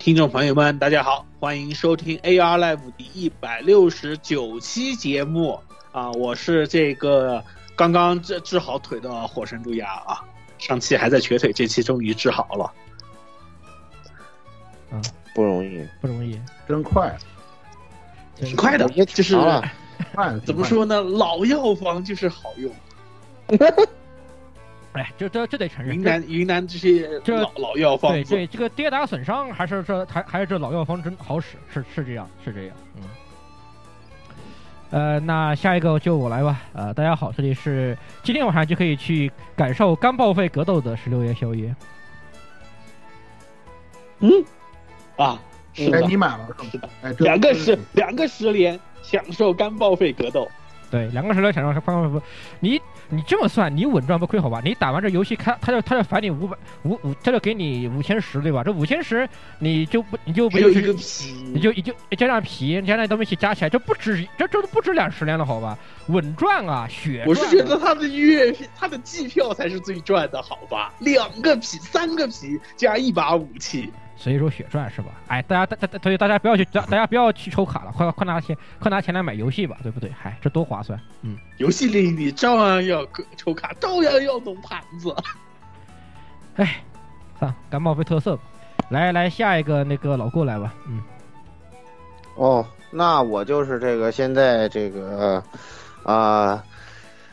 听众朋友们，大家好，欢迎收听 AR Live 第一百六十九期节目啊！我是这个刚刚治治好腿的火神猪牙啊，上期还在瘸腿，这期终于治好了。嗯，不容易，不容易，真快，挺快的，就是快，怎么说呢？老药方就是好用。哎，这这这得承认，云南云南这些这老老药方，对对，这个跌打损伤还是这还还是这老药方真好使，是是这样是这样，嗯。呃，那下一个就我来吧。呃，大家好，这里是今天晚上就可以去感受干报废格斗的十六夜宵夜。嗯，啊，是的，你买了是的，哎，两个十两个十连享受干报废格斗。对，两个十连享受干报废，你你这么算，你稳赚不亏好吧？你打完这游戏，开他就他就返你五百五五，他就给你五千十对吧？这五千十你就不你就不还有一个皮，你就你就加上皮加上东西加起来，这不止这这都不止两十连了好吧？稳赚啊，血！我是觉得他的月他的季票才是最赚的好吧？两个皮三个皮加一把武器。所以说血赚是吧？哎，大家大大所以大家不要去大大家不要去抽卡了，快快拿钱快拿钱来买游戏吧，对不对？嗨，这多划算！嗯，游戏里你照样要抽卡，照样要弄盘子。哎，算干冒费特色吧。来来，下一个那个老顾来吧。嗯。哦，那我就是这个现在这个啊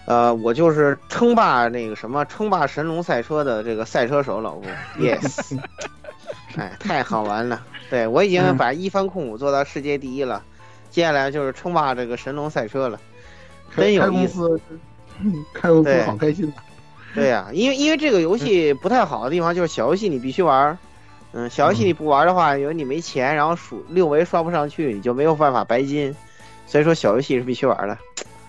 呃，我就是称霸那个什么称霸神龙赛车的这个赛车手老顾，yes。哎，太好玩了！对我已经把一番控股做到世界第一了，接下来就是称霸这个神龙赛车了，真有意思。开公司好开心啊！对呀，因为因为这个游戏不太好的地方就是小游戏你必须玩，嗯，小游戏你不玩的话，因为你没钱，然后数六维刷不上去，你就没有办法白金，所以说小游戏是必须玩的，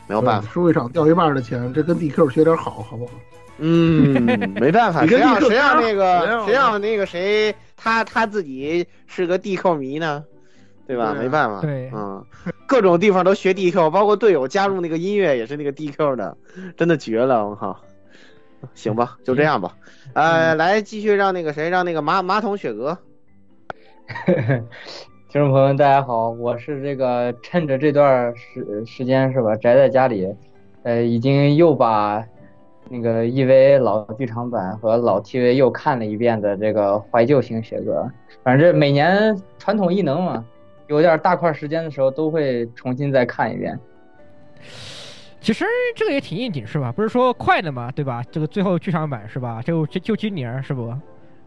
没有办法。输一场掉一半的钱，这跟 DQ 学点好，好不好？嗯，没办法，谁让谁让那个谁让那个谁。他他自己是个地扣迷呢，对吧？没办法，对，嗯，各种地方都学地扣，包括队友加入那个音乐也是那个地扣的，真的绝了！我靠，行吧，就这样吧。呃，来继续让那个谁，让那个马马桶雪哥。听众朋友们，大家好，我是这个趁着这段时时间是吧，宅在家里，呃，已经又把。那个 EV 老剧场版和老 TV 又看了一遍的这个怀旧型雪哥，反正这每年传统异能嘛，有点大块时间的时候都会重新再看一遍。其实这个也挺应景是吧？不是说快的嘛，对吧？这个最后剧场版是吧？就就就今年是不？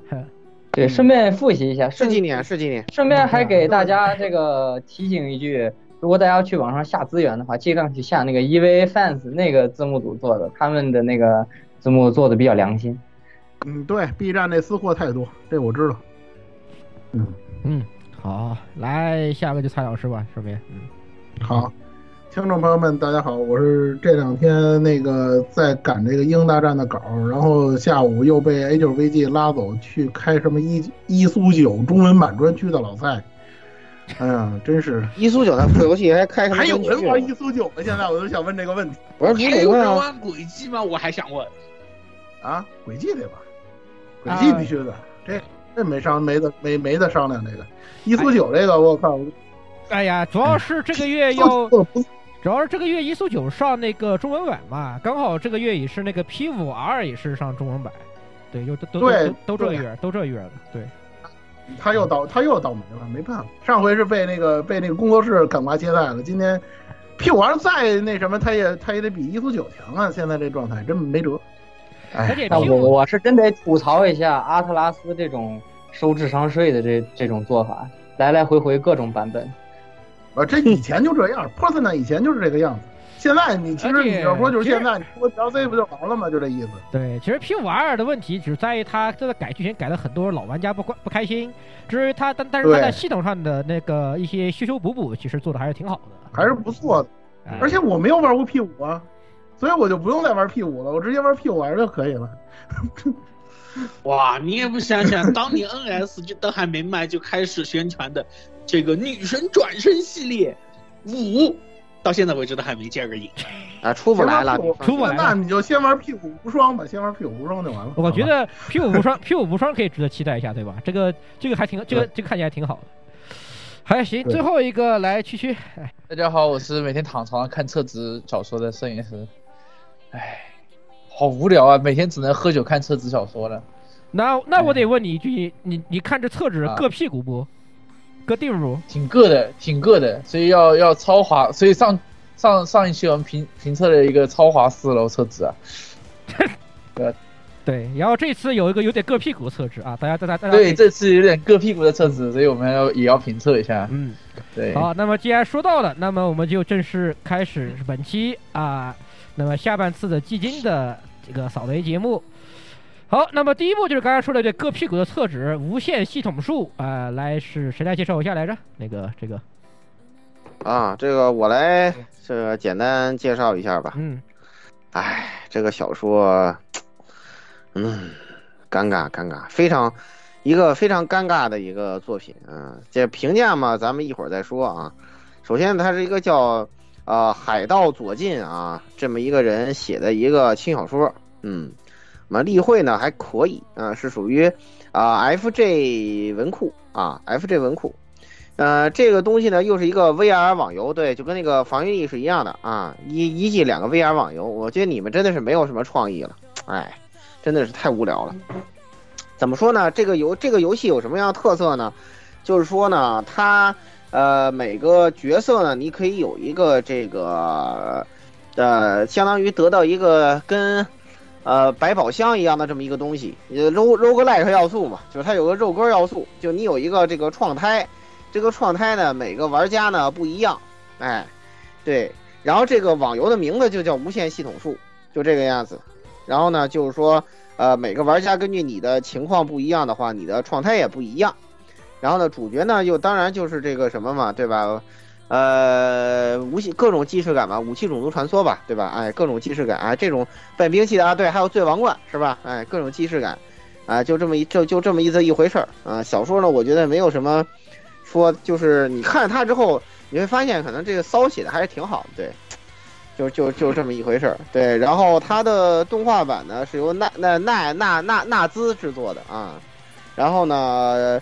对，顺便复习一下，是今年，是今年。顺便还给大家这个提醒一句。如果大家要去网上下资源的话，尽量去下那个 EVA Fans 那个字幕组做的，他们的那个字幕做的比较良心。嗯，对，B 站那私货太多，这我知道。嗯嗯，好，来下个就蔡老师吧，顺便。嗯，好，听众朋友们，大家好，我是这两天那个在赶这个英大战的稿，然后下午又被 A 九 VG 拉走去开什么一一苏九中文版专区的老蔡。哎呀，真是。一苏九那破游戏还开什么还有人玩一苏九吗？现在我都想问这个问题。不是你有得问啊，人玩轨迹吗？我还想问。啊，轨迹得吧？轨迹必须的，这这没商没得没没得商量这个。一苏九这个我靠，哎呀，主要是这个月要，主要是这个月一苏九上那个中文版嘛，刚好这个月也是那个 P 五 R 也是上中文版，对，就都都都都这个月都这月了，对。他又倒他又倒霉了，没办法。上回是被那个被那个工作室赶瓜接待了，今天 P 五 R 再那什么，他也他也得比一苏九强啊！现在这状态真没辙。哎，而且那我我是真得吐槽一下阿特拉斯这种收智商税的这这种做法，来来回回各种版本。啊，这以前就这样，Persona 以前就是这个样子。现在你其实你要说就是现在你说 DLC 不就完了吗？就这意思。对，其实 P 五 R 的问题只在于它这个改剧情改的很多老玩家不关不开心。至于它，但但是它在系统上的那个一些修修补补，其实做的还是挺好的，还是不错的。哎而且我没有玩过 P 五啊，所以我就不用再玩 P 五了，我直接玩 P 五 R 就可以了。哇，你也不想想，当年 NS 就都还没卖就开始宣传的这个女神转身系列五，到现在为止都还没见个影。啊，出不来了，先玩 P5 出不来了那你就先玩屁股无双吧，先玩屁股无双就完了。我觉得屁股无双屁股无双可以值得期待一下，对吧？这个这个还挺这个这个看起来挺好的。还行，最后一个来区区，哎，大家好，我是每天躺床上看厕纸小说的摄影师。唉，好无聊啊，每天只能喝酒看厕纸小说了。那那我得问你一句，你你看这厕纸啊硌屁股不？硌腚不？挺硌的，挺硌的，所以要要超滑，所以上上上一期我们评评测了一个超滑四楼厕纸啊，对，然后这次有一个有点硌屁股的厕纸啊，大家大家大家对，这次有点硌屁股的厕纸，所以我们要也要评测一下。嗯。对，好，那么既然说到了，那么我们就正式开始本期啊，那么下半次的基金的这个扫雷节目。好，那么第一步就是刚才说的这割屁股的厕纸无限系统术啊、来是谁来介绍一下来着？那个这个，啊，这个我来这个简单介绍一下吧。嗯，哎，这个小说，嗯，尴尬尴尬，非常一个非常尴尬的一个作品。嗯，这评价嘛，咱们一会儿再说啊。首先，它是一个叫呃海盗左近啊这么一个人写的一个轻小说。嗯，那么例会呢还可以啊，是属于啊 FJ 文库啊 FJ 文库。呃，这个东西呢，又是一个 VR 网游，对，就跟那个防御力是一样的啊，一一季两个 VR 网游，我觉得你们真的是没有什么创意了，哎，真的是太无聊了。怎么说呢？这个游这个游戏有什么样的特色呢？就是说呢，它呃每个角色呢，你可以有一个这个呃，相当于得到一个跟呃百宝箱一样的这么一个东西，呃肉肉个 like 要素嘛，就是它有个肉鸽要素，就你有一个这个创胎。这个创胎呢，每个玩家呢不一样，哎，对，然后这个网游的名字就叫无限系统树，就这个样子。然后呢，就是说，呃，每个玩家根据你的情况不一样的话，你的创胎也不一样。然后呢，主角呢又当然就是这个什么嘛，对吧？呃，武器各种既视感吧，武器种族传说吧，对吧？哎，各种既视感啊，这种本兵器的啊，对，还有醉王冠是吧？哎，各种既视感，啊，就这么一就就这么一这一回事儿啊。小说呢，我觉得没有什么。说就是你看了它之后，你会发现可能这个骚写的还是挺好的，对，就就就这么一回事儿，对。然后它的动画版呢是由纳那纳纳纳纳兹制作的啊，然后呢，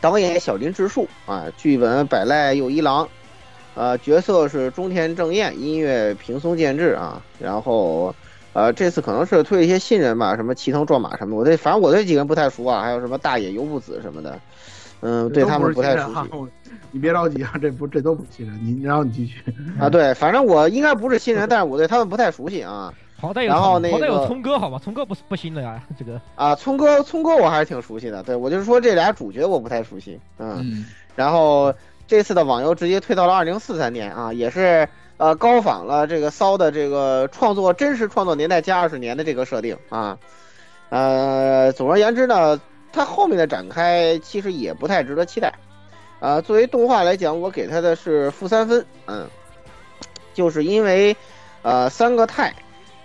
导演小林直树啊，剧本百濑佑一郎，呃，角色是中田正彦，音乐平松健治啊，然后呃这次可能是推一些新人吧，什么齐藤壮马什么，我对反正我对几个人不太熟啊，还有什么大野由布子什么的。嗯，对他们不太熟悉。你别着急啊，这不这都不是新人，你然后你继续啊。对，反正我应该不是新人，但是我对他们不太熟悉啊。好歹有，然后那个好歹有聪哥好吧，聪哥不不新的呀，这个啊，聪哥聪哥我还是挺熟悉的。对我就是说这俩主角我不太熟悉，嗯。嗯然后这次的网游直接推到了二零四三年啊，也是呃高仿了这个骚的这个创作真实创作年代加二十年的这个设定啊。呃，总而言之呢。它后面的展开其实也不太值得期待，啊，作为动画来讲，我给它的是负三分，嗯，就是因为，呃，三个太，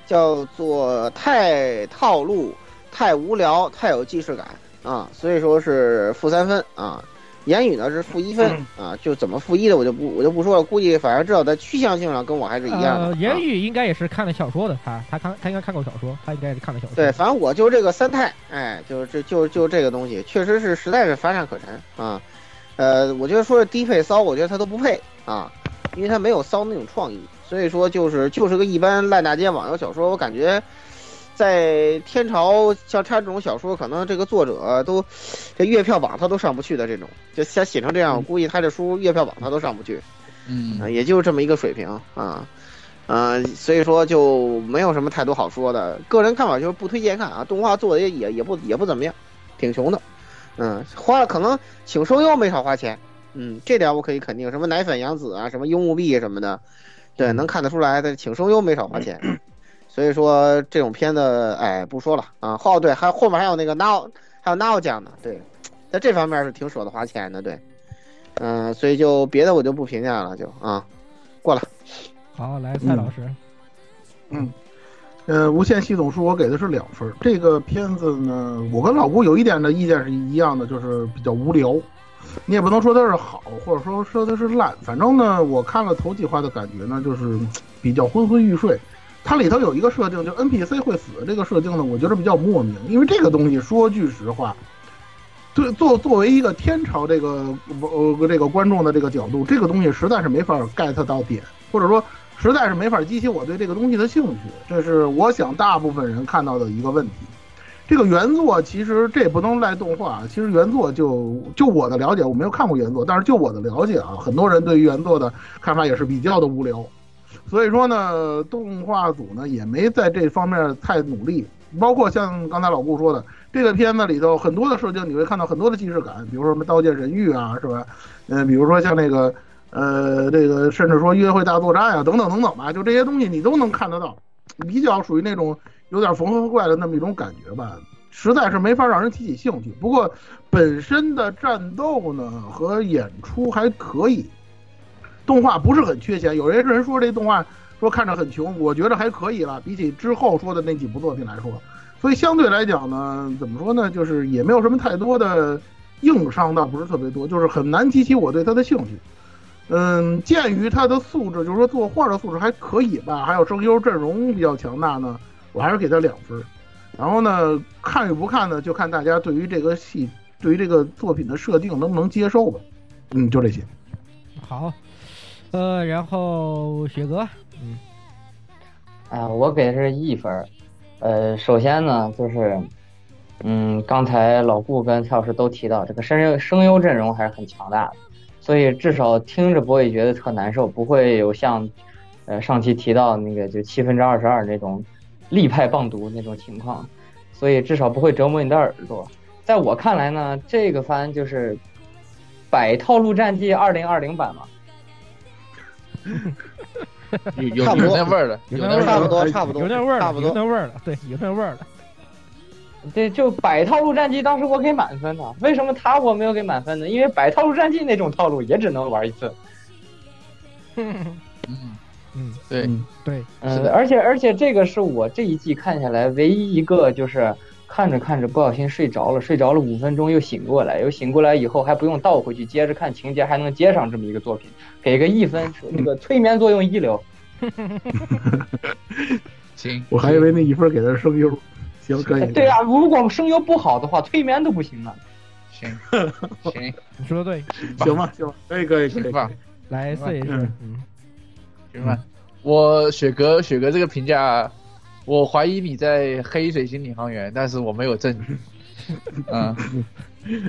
叫做太套路、太无聊、太有既视感啊，所以说是负三分啊。言语呢是负一分啊，就怎么负一的我就不我就不说了，估计反正至少在趋向性上跟我还是一样的。言语应该也是看了小说的，他他看他应该看过小说，他应该是看了小说。对，反正我就这个三态，哎，就是这就就这个东西，确实是实在是乏善可陈啊。呃，我觉得说是低配骚，我觉得他都不配啊，因为他没有骚那种创意，所以说就是就是个一般烂大街网游小说，我感觉。在天朝像他这种小说，可能这个作者都这月票榜他都上不去的这种，就像写成这样，我估计他这书月票榜他都上不去，嗯啊，也就是这么一个水平啊，呃，所以说就没有什么太多好说的。个人看法就是不推荐看啊，动画做的也也也不也不怎么样，挺穷的，嗯，花了可能请声优没少花钱，嗯，这点我可以肯定，什么奶粉杨子啊，什么樱木币什么的，对，能看得出来的请声优没少花钱。所以说这种片子，哎，不说了啊。后对，还后面还有那个 now，还有 now 讲呢，对，在这方面是挺舍得花钱的，对，嗯、所以就别的我就不评价了，就啊，过了。好，来蔡老师，嗯，呃，无线系统书我给的是两分。这个片子呢，我跟老顾有一点的意见是一样的，就是比较无聊。你也不能说它是好，或者说说它是烂，反正呢，我看了头几话的感觉呢，就是比较昏昏欲睡。它里头有一个设定，就 NPC 会死这个设定呢，我觉得比较莫名，因为这个东西说句实话，对作作为一个天朝这个呃这个观众的这个角度，这个东西实在是没法 get 到点，或者说实在是没法激起我对这个东西的兴趣，这是我想大部分人看到的一个问题。这个原作其实这也不能赖动画，其实原作就就我的了解，我没有看过原作，但是就我的了解啊，很多人对于原作的看法也是比较的无聊。所以说呢，动画组呢也没在这方面太努力，包括像刚才老顾说的，这个片子里头很多的设定，你会看到很多的既视感，比如说什么刀剑神域啊，是吧？嗯、比如说像那个呃这个，甚至说约会大作战啊，等等等等吧，就这些东西你都能看得到，比较属于那种有点缝合怪的那么一种感觉吧，实在是没法让人提起兴趣。不过本身的战斗呢和演出还可以。动画不是很缺钱，有些人说这动画说看着很穷，我觉得还可以了，比起之后说的那几部作品来说，所以相对来讲呢，怎么说呢，就是也没有什么太多的硬伤，倒不是特别多，就是很难激起我对他的兴趣。嗯，鉴于他的素质，就是说作画的素质还可以吧，还有声优阵容比较强大呢，我还是给他两分。然后呢，看与不看呢，就看大家对于这个戏，对于这个作品的设定能不能接受吧。嗯，就这些。好，呃，然后雪哥，嗯，啊，我给的是一分儿。呃，首先呢，就是，嗯，刚才老顾跟蔡老师都提到，这个声优声优阵容还是很强大的，所以至少听着不会觉得特难受，不会有像，呃，上期提到那个就七分之二十二那种力派棒读那种情况，所以至少不会折磨你的耳朵。在我看来呢，这个番就是百套路战记二零二零版嘛，有有有那味儿了，有那味儿有那味儿了。差不多，差不多，有那味儿了，差不多。有那味儿了，对，有那味儿了。对，就百套路战记，当时我给满分的。为什么他我没有给满分呢？因为百套路战记那种套路也只能玩一次。嗯，嗯，对，嗯对，嗯，而且而且这个是我这一季看下来唯一一个就是看着看着不小心睡着了，睡着了五分钟又醒过来，又醒过来以后还不用倒回去接着看情节，还能接上这么一个作品，给个一分，那个催眠作用一流。行，我还以为那一分给的是声优。行，可以。对啊，如果声优不好的话，催眠都不行了。行 行你说的对。行吧，行吧，可以，可以，可以行。吧来，试一试，嗯嗯，行吧。我雪哥雪哥这个评价，我怀疑你在黑水星领航员，但是我没有证据。嗯，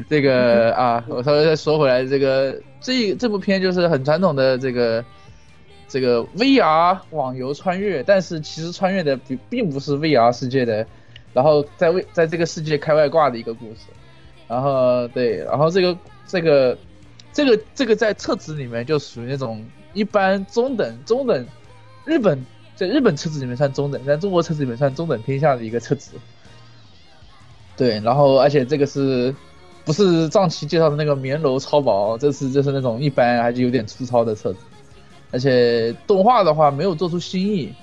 这个啊，我稍微再说回来，这个这这部片就是很传统的这个这个 VR 网游穿越，但是其实穿越的并并不是 VR 世界的，然后在为在这个世界开外挂的一个故事。然后对，然后这个这个这个这个在册子里面就属于那种一般中等中等，日本在日本车子里面算中等，在中国车子里面算中等偏下的一个车子。对，然后而且这个是不是藏奇介绍的那个棉柔超薄？这次就是那种一般还是有点粗糙的车子，而且动画的话没有做出新意，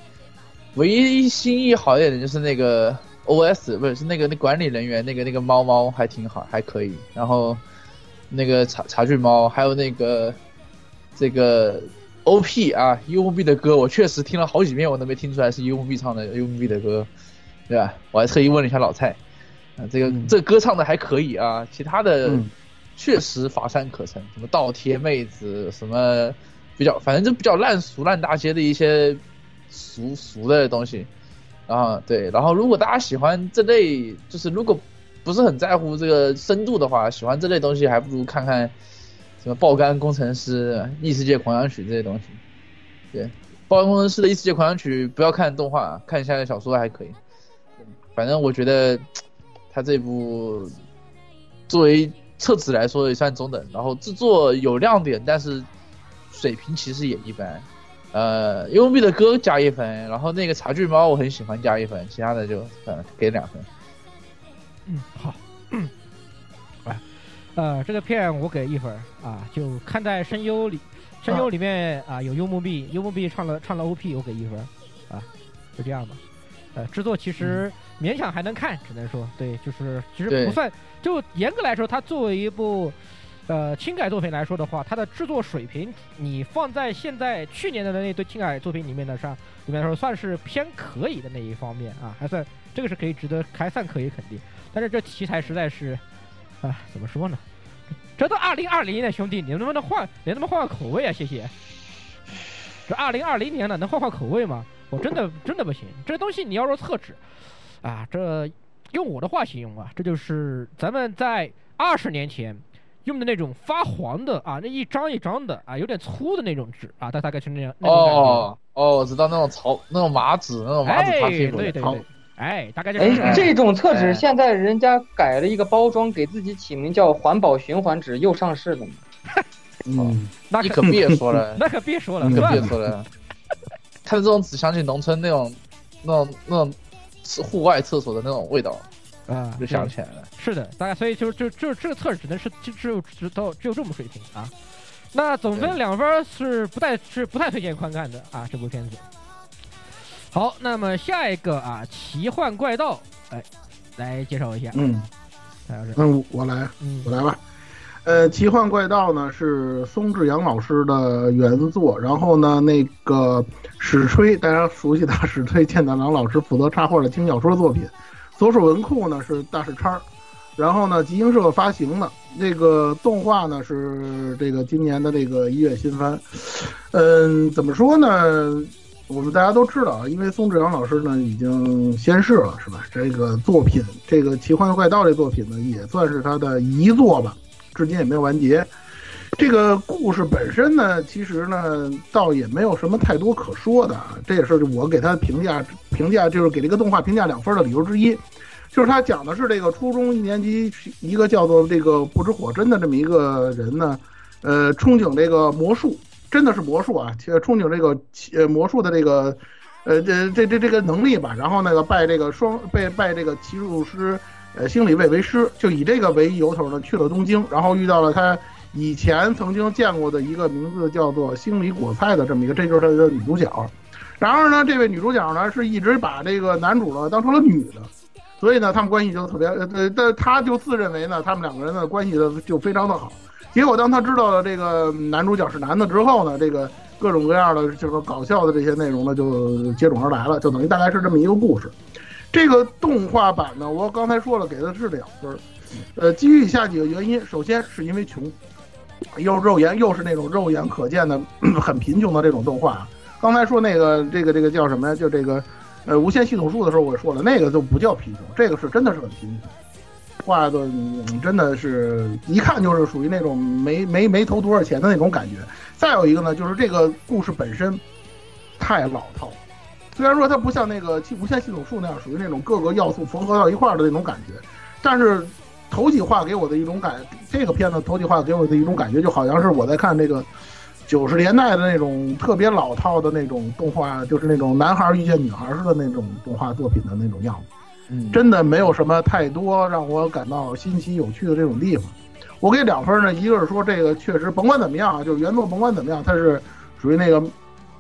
唯一新意好一点的就是那个 OS 不是是那个那管理人员那个那个猫猫还挺好，还可以。然后那个茶茶具猫，还有那个这个 OP 啊，U B 的歌，我确实听了好几遍，我都没听出来是 U B 唱的 U B 的歌，对吧？我还特意问了一下老蔡，啊，这个、嗯这歌唱的还可以啊，其他的嗯确实乏善可陈，什么倒贴妹子，什么比较，反正就比较烂俗烂大街的一些俗俗的东西。然后对，然后如果大家喜欢这类，就是如果不是很在乎这个深度的话，喜欢这类东西，还不如看看什么爆肝工程师、异世界狂想曲这些东西。对，爆肝工程师的异世界狂想曲不要看动画，看一下小说还可以。反正我觉得他这部作为册子来说也算中等，然后制作有亮点，但是水平其实也一般。呃，U B 的歌加一分，然后那个茶具猫我很喜欢加一分，其他的就算了，给两分。嗯，好。嗯，呃，这个片我给一分儿啊，就看在声优里，声优里面啊有幽默币，幽默币唱了唱了 OP，我给一分啊，就这样吧。呃，制作其实勉强还能看，只能说对，就是其实不算，就严格来说，它作为一部呃轻改作品来说的话，它的制作水平，你放在现在去年的那堆轻改作品里面的上，里面来说算是偏可以的那一方面啊，还算这个是可以值得还算可以肯定。但是这题材实在是，哎，怎么说呢？这都二零二零年的兄弟，你能不能换？你能不能换换口味啊？谢谢。这二零二零年了，能换换口味吗？我真的真的不行。这东西你要说厕纸，啊，这用我的话形容啊，这就是咱们在二十年前用的那种发黄的啊，那一张一张的啊，有点粗的那种纸啊，大大概是那样那种感觉。哦哦，我知道那种草那种麻纸那种麻纸哎，擦屁股对对对，哎，大概就是这种哎，这种厕纸哎现在人家改了一个包装，给自己起名叫环保循环纸，又上市了呢。嗯，那可你可别说了，那可别说了，你可别说了。看着这种纸，想起农村那种那种那种户外厕所的那种味道，啊，就想起来了。是的，大概所以就就就这个测试只能是就只有只到只有这么水平啊。那总分两分是不太是不太推荐观看的啊，这部片子。好，那么下一个啊，奇幻怪盗，哎，来介绍一下，嗯嗯，我来，嗯我来吧。呃，奇幻怪盗呢是松志阳老师的原作，然后呢，那个史吹，大家熟悉的史吹健太郎老师负责插画的轻小说作品，左手文库呢是大石叉儿，然后呢，集英社发行的这个动画呢是这个今年的这个一月新番。嗯，怎么说呢？我们大家都知道啊，因为松志阳老师呢已经仙逝了，是吧？这个作品，这个《奇幻怪盗》这作品呢，也算是他的遗作吧，至今也没有完结。这个故事本身呢，其实呢，倒也没有什么太多可说的啊。这也是我给他的评价，评价就是给这个动画评价两分的理由之一。就是他讲的是这个初中一年级一个叫做这个不知火真的这么一个人呢，呃，憧憬这个魔术，真的是魔术啊，憧憬这个呃魔术的这个，呃这这这这个能力吧，然后那个拜这个双拜拜这个奇术师，呃心理卫为师，就以这个为由头呢去了东京，然后遇到了他以前曾经见过的一个名字叫做星里果菜的这么一个，这就是他的女主角。然而呢，这位女主角呢是一直把这个男主呢当成了女的。所以呢，他们关系就特别呃呃，但他就自认为呢，他们两个人的关系呢就非常的好。结果当他知道了这个男主角是男的之后呢，这个各种各样的就是搞笑的这些内容呢就接踵而来了，就等于大概是这么一个故事。这个动画版呢，我刚才说了，给的是两分。呃，基于以下几个原因，首先是因为穷，又肉眼又是那种肉眼可见的 很贫穷的这种动画。刚才说那个这个这个叫什么呀？就这个。呃，无限系统树的时候我说了，那个就不叫贫穷，这个是真的是很贫穷，画的、真的是一看就是属于那种没没没投多少钱的那种感觉。再有一个呢，就是这个故事本身太老套，虽然说它不像那个无限系统树那样属于那种各个要素缝合到一块的那种感觉，但是头几话给我的一种感，这个片子头几话给我的一种感觉，就好像是我在看这个。九十年代的那种特别老套的那种动画，就是那种男孩遇见女孩似的那种动画作品的那种样子，真的没有什么太多让我感到新奇有趣的这种地方。我给两分呢，一个是说这个确实甭管怎么样啊，就是原作甭管怎么样，它是属于那个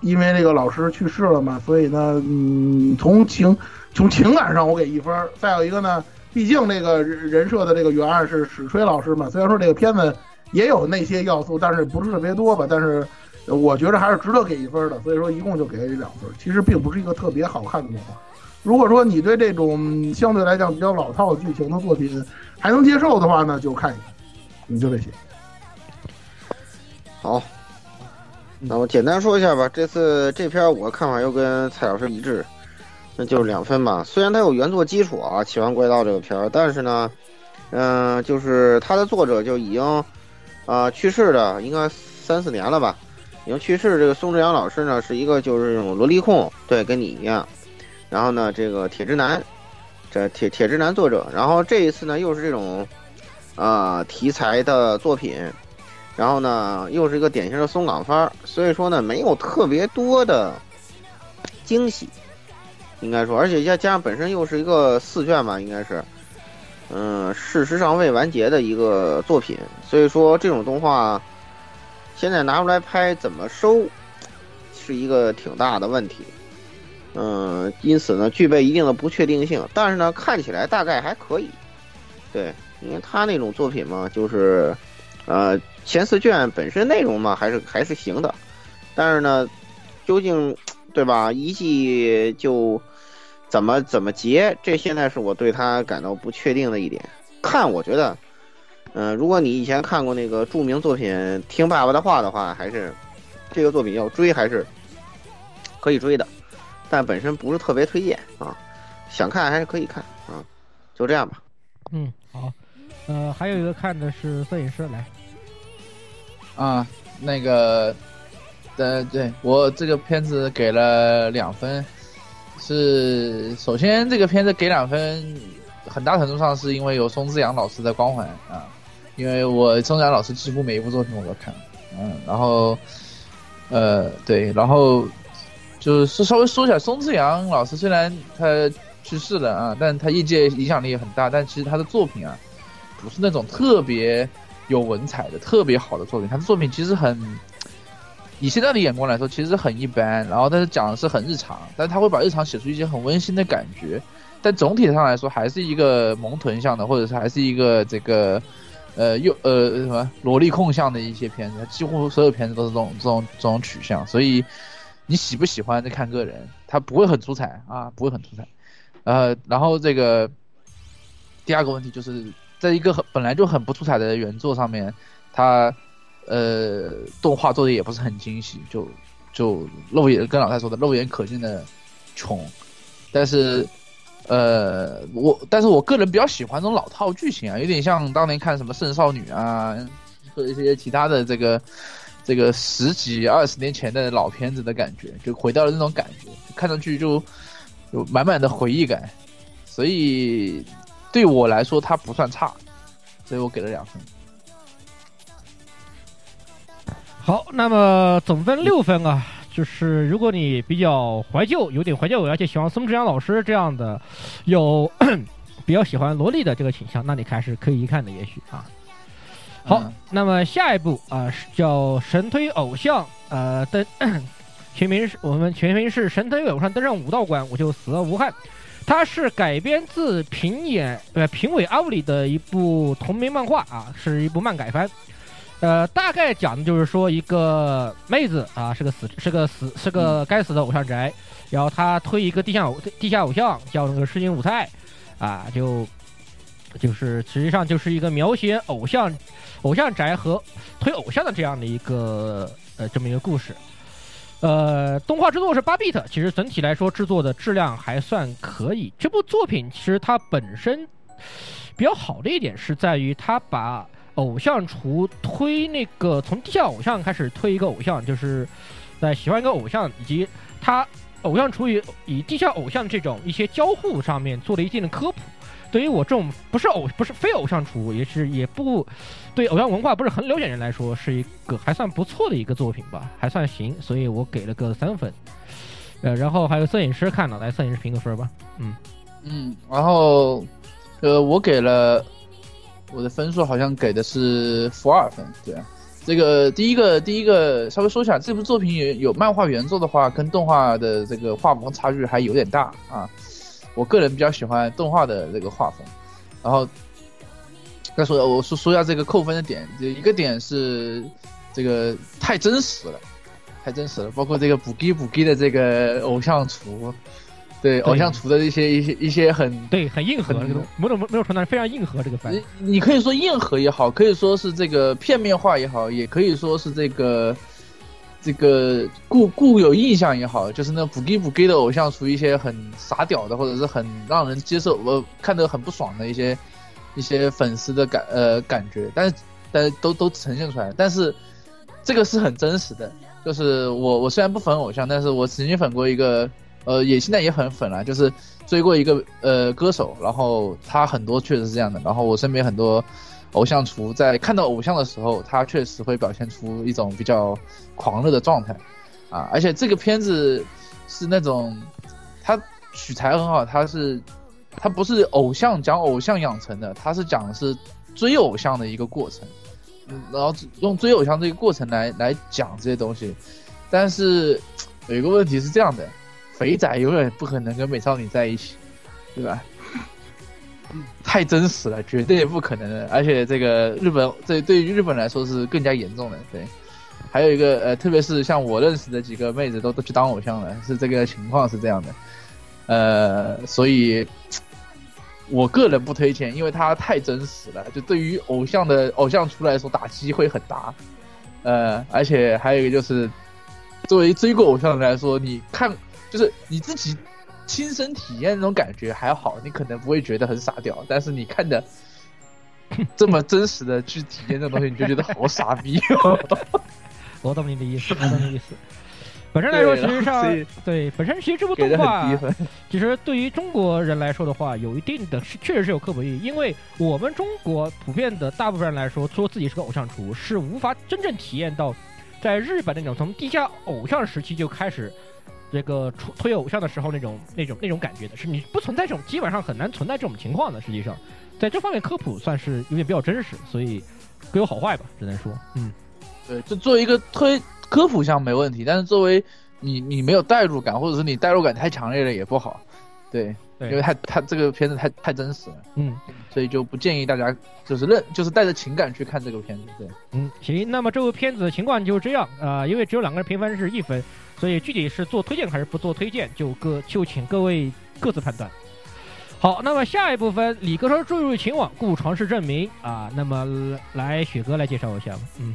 因为这个老师去世了嘛，所以呢，嗯，从情从情感上我给一分。再有一个呢，毕竟这个人设的这个原案是史吹老师嘛，虽然说这个片子。也有那些要素，但是不是特别多吧。但是我觉得还是值得给一分的，所以说一共就给了两分。其实并不是一个特别好看的动画。如果说你对这种相对来讲比较老套剧情的作品还能接受的话呢，就看一看。你就这些。好，那我简单说一下吧。这次这篇我看法又跟蔡老师一致，那就是两分吧。虽然它有原作基础啊，《奇幻怪盗》这个片儿，但是呢，嗯、就是它的作者就已经啊、去世的，应该三四年了吧，已经去世。这个宋志阳老师呢，是一个就是这种萝莉控，对，跟你一样。然后呢，这个铁直男，这铁铁直男作者，然后这一次呢，又是这种啊、题材的作品。然后呢，又是一个典型的松岗番，所以说呢，没有特别多的惊喜，应该说，而且加加上本身又是一个四卷吧，应该是，嗯，事实上未完结的一个作品，所以说这种动画现在拿出来拍怎么收，是一个挺大的问题，嗯，因此呢，具备一定的不确定性，但是呢，看起来大概还可以，对，因为他那种作品嘛，就是，呃。前四卷本身内容嘛，还是还是行的，但是呢，究竟对吧？一季就怎么怎么结，这现在是我对他感到不确定的一点。看，我觉得，嗯、如果你以前看过那个著名作品《听爸爸的话》的话，还是这个作品要追还是可以追的，但本身不是特别推荐啊。想看还是可以看啊，就这样吧。嗯，好，呃，还有一个看的是摄影师来，啊，那个，呃，对我这个片子给了两分，是首先这个片子给两分，很大程度上是因为有松之阳老师的光环啊，因为我松之阳老师几乎每一部作品我都看，嗯，然后，呃，对，然后就是稍微说一下，松之阳老师虽然他去世了啊，但他业界影响力也很大，但其实他的作品啊，不是那种特别。有文采的特别好的作品，他的作品其实很，以现在的眼光来说，其实很一般。然后，但是讲的是很日常，但他会把日常写出一些很温馨的感觉。但总体上来说，还是一个萌豚向的，或者是还是一个这个，呃，又呃什么萝莉控向的一些片子。几乎所有片子都是这种这种这种取向。所以你喜不喜欢，得看个人。他不会很出彩啊，不会很出彩。呃，然后这个第二个问题就是。在一个很本来就很不出彩的原作上面，它呃动画做的也不是很精细，就就肉眼跟老太说的肉眼可见的穷，但是呃我但是我个人比较喜欢这种老套剧情啊，有点像当年看什么圣少女啊，或者一些其他的这个这个十几二十年前的老片子的感觉，就回到了那种感觉，看上去就有满满的回忆感，所以。对我来说，它不算差，所以我给了两分。好，那么总分六分啊，就是如果你比较怀旧，有点怀旧，而且喜欢松之阳老师这样的，有 比较喜欢萝莉的这个倾向，那你还是可以一看的，也许啊。好，嗯那么下一部啊、是叫神推偶像，呃登 全名是我们全名是神推偶像登上武道馆，我就死而无憾。它是改编自平野呃平尾阿布里的一部同名漫画啊，是一部漫改番。呃，大概讲的就是说一个妹子啊，是个死是个死是个该死的偶像宅，然后她推一个地下偶地下偶像叫那个世锦舞菜，啊，就就是实际上就是一个描写偶像偶像宅和推偶像的这样的一个呃这么一个故事。呃，动画制作是八 bit，其实整体来说制作的质量还算可以。这部作品其实它本身比较好的一点是在于它把偶像厨推那个从地下偶像开始推一个偶像，就是在喜欢一个偶像以及他偶像厨与以地下偶像这种一些交互上面做了一定的科普。对于我这种不是偶不是非偶像厨，也是也不对偶像文化不是很了解人来说，是一个还算不错的一个作品吧，还算行，所以我给了个三分。呃，然后还有摄影师看了，来摄影师评个分吧。嗯嗯，然后呃，我给了我的分数好像给的是负二分，对啊。这个第一个第一个稍微说一下，这部作品有有漫画原作的话，跟动画的这个画风差距还有点大啊。我个人比较喜欢动画的这个画风，然后再说我说说一下这个扣分的点，这一个点是这个太真实了，太真实了，包括这个补给补给的这个偶像厨，对偶像厨的一些一些一些很对，很硬核，很这个某种某种程度上非常硬核这个番你。你可以说硬核也好，可以说是这个片面化也好，也可以说是这个这个固固有印象也好，就是那补给补给的偶像出一些很傻屌的，或者是很让人接受我看得很不爽的一些一些粉丝的感呃感觉，但是但是都都呈现出来，但是这个是很真实的，就是我我虽然不粉偶像，但是我曾经粉过一个呃也现在也很粉了，就是追过一个呃歌手，然后他很多确实是这样的，然后我身边很多偶像厨在看到偶像的时候，他确实会表现出一种比较狂热的状态啊，而且这个片子是那种它取材很好，它是它不是偶像讲偶像养成的，它是讲的是追偶像的一个过程，然后用追偶像这个过程来来讲这些东西，但是有一个问题是这样的，肥仔永远不可能跟美少女在一起，对吧？太真实了，绝对不可能的。而且这个日本，这对于日本来说是更加严重的。对，还有一个呃，特别是像我认识的几个妹子都都去当偶像了，是这个情况是这样的。呃，所以我个人不推荐，因为它太真实了，就对于偶像的偶像出来说打击会很大。呃，而且还有一个就是，作为追过偶像的人来说，你看就是你自己亲身体验那种感觉还好，你可能不会觉得很傻屌，但是你看的 这么真实的去体验这种东西，你就觉得好傻逼哦。我懂你的意思，我懂你的意思。本身来说，其实际上对本身其实这部动画。其实对于中国人来说的话，有一定的是确实是有刻薄意义，因为我们中国普遍的大部分人来说，说自己是个偶像厨，是无法真正体验到在日本那种从地下偶像时期就开始这个出推偶像的时候那种那种那种感觉的，是你不存在这种，基本上很难存在这种情况的。实际上，在这方面科普算是有点比较真实，所以各有好坏吧，只能说，嗯，对，就作为一个推科普项没问题，但是作为你你没有代入感，或者是你代入感太强烈了也不好。对因为太太这个片子太太真实了，嗯所以就不建议大家就是认就是带着情感去看这个片子。对，嗯，行，那么这部片子的情况就是这样啊、呃因为只有两个人评分是一分，所以具体是做推荐还是不做推荐，就各就请各位各自判断。好，那么下一部分，李哥说坠入情网，故尝试证明啊。那么来雪哥来介绍一下吧。嗯，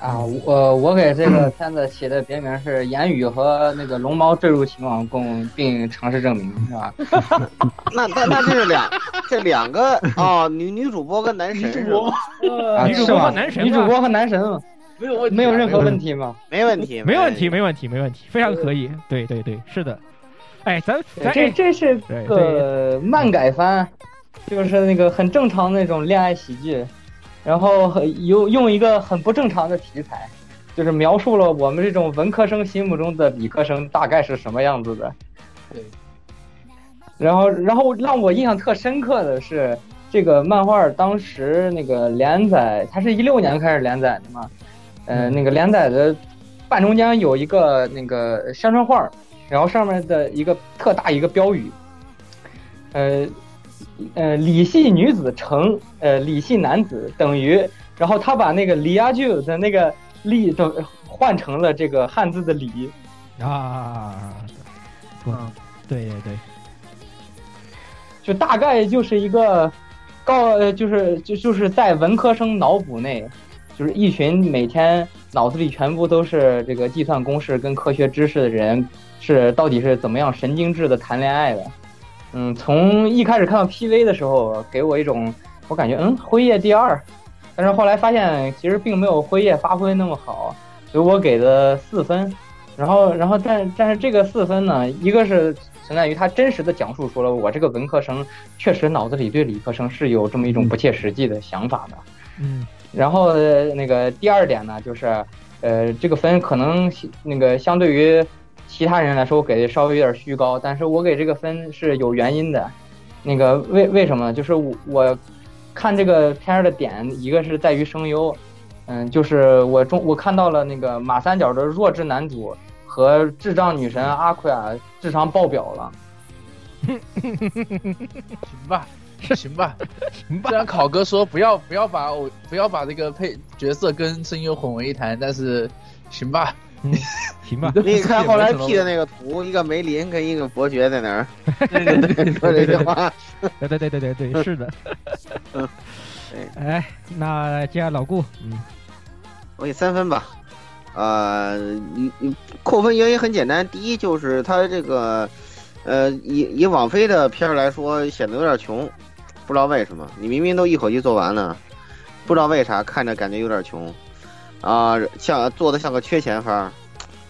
啊，我我给这个 片子起的别名是“言语和那个龙猫坠入情网共并尝试证明”，是吧？那那那这是两这两个哦，女女主播跟男神？啊，女主播和男神女主播和男神嘛，没有问没有任何问题吗？没问题，没问题，没问题，没问题，非常可以。对对对，是的。哎，咱咱这哎这是对个漫改番，就是那个很正常那种恋爱喜剧，然后很用用一个很不正常的题材，就是描述了我们这种文科生心目中的理科生大概是什么样子的。对。然后，然后让我印象特深刻的是，这个漫画当时那个连载，它是一六年开始连载的嘛，呃，那个连载的半中间有一个那个宣传画，然后上面的一个特大一个标语，呃呃，李系女子乘呃李系男子等于，然后他把那个李亚就的那个李都换成了这个汉字的李，啊，不嗯。对对对，就大概就是一个高，呃，就是就就是在文科生脑补内，就是一群每天脑子里全部都是这个计算公式跟科学知识的人，是到底是怎么样神经质的谈恋爱的。嗯，从一开始看到 PV 的时候，给我一种我感觉，嗯，辉夜第二，但是后来发现其实并没有辉夜发挥那么好，所以我给的四分。然后，然后但但是这个四分呢，一个是存在于他真实的讲述出了我这个文科生确实脑子里对理科生是有这么一种不切实际的想法的。嗯然后呃那个第二点呢，就是呃这个分可能那个相对于其他人来说，我给的稍微有点虚高，但是我给这个分是有原因的。那个为为什么呢？就是我我看这个片儿的点，一个是在于声优，嗯，就是我中我看到了那个马三角的弱智男主和智障女神阿奎亚智商爆表了。行吧，行吧。行吧虽然考哥说不要不要把偶不要把这个配角色跟声优混为一谈，但是行吧。嗯，行吧。你看后来 P 的那个图，一个梅林跟一个伯爵在那儿 对对对说这句话。对对对对对对，是的。嗯，哎，那接下来老顾，嗯，我给三分吧。呃，你你扣分原因很简单，第一就是他这个，呃，以以网飞的片儿来说，显得有点穷，不知道为什么。你明明都一口气做完了，不知道为啥看着感觉有点穷，啊、像做的像个缺钱方儿。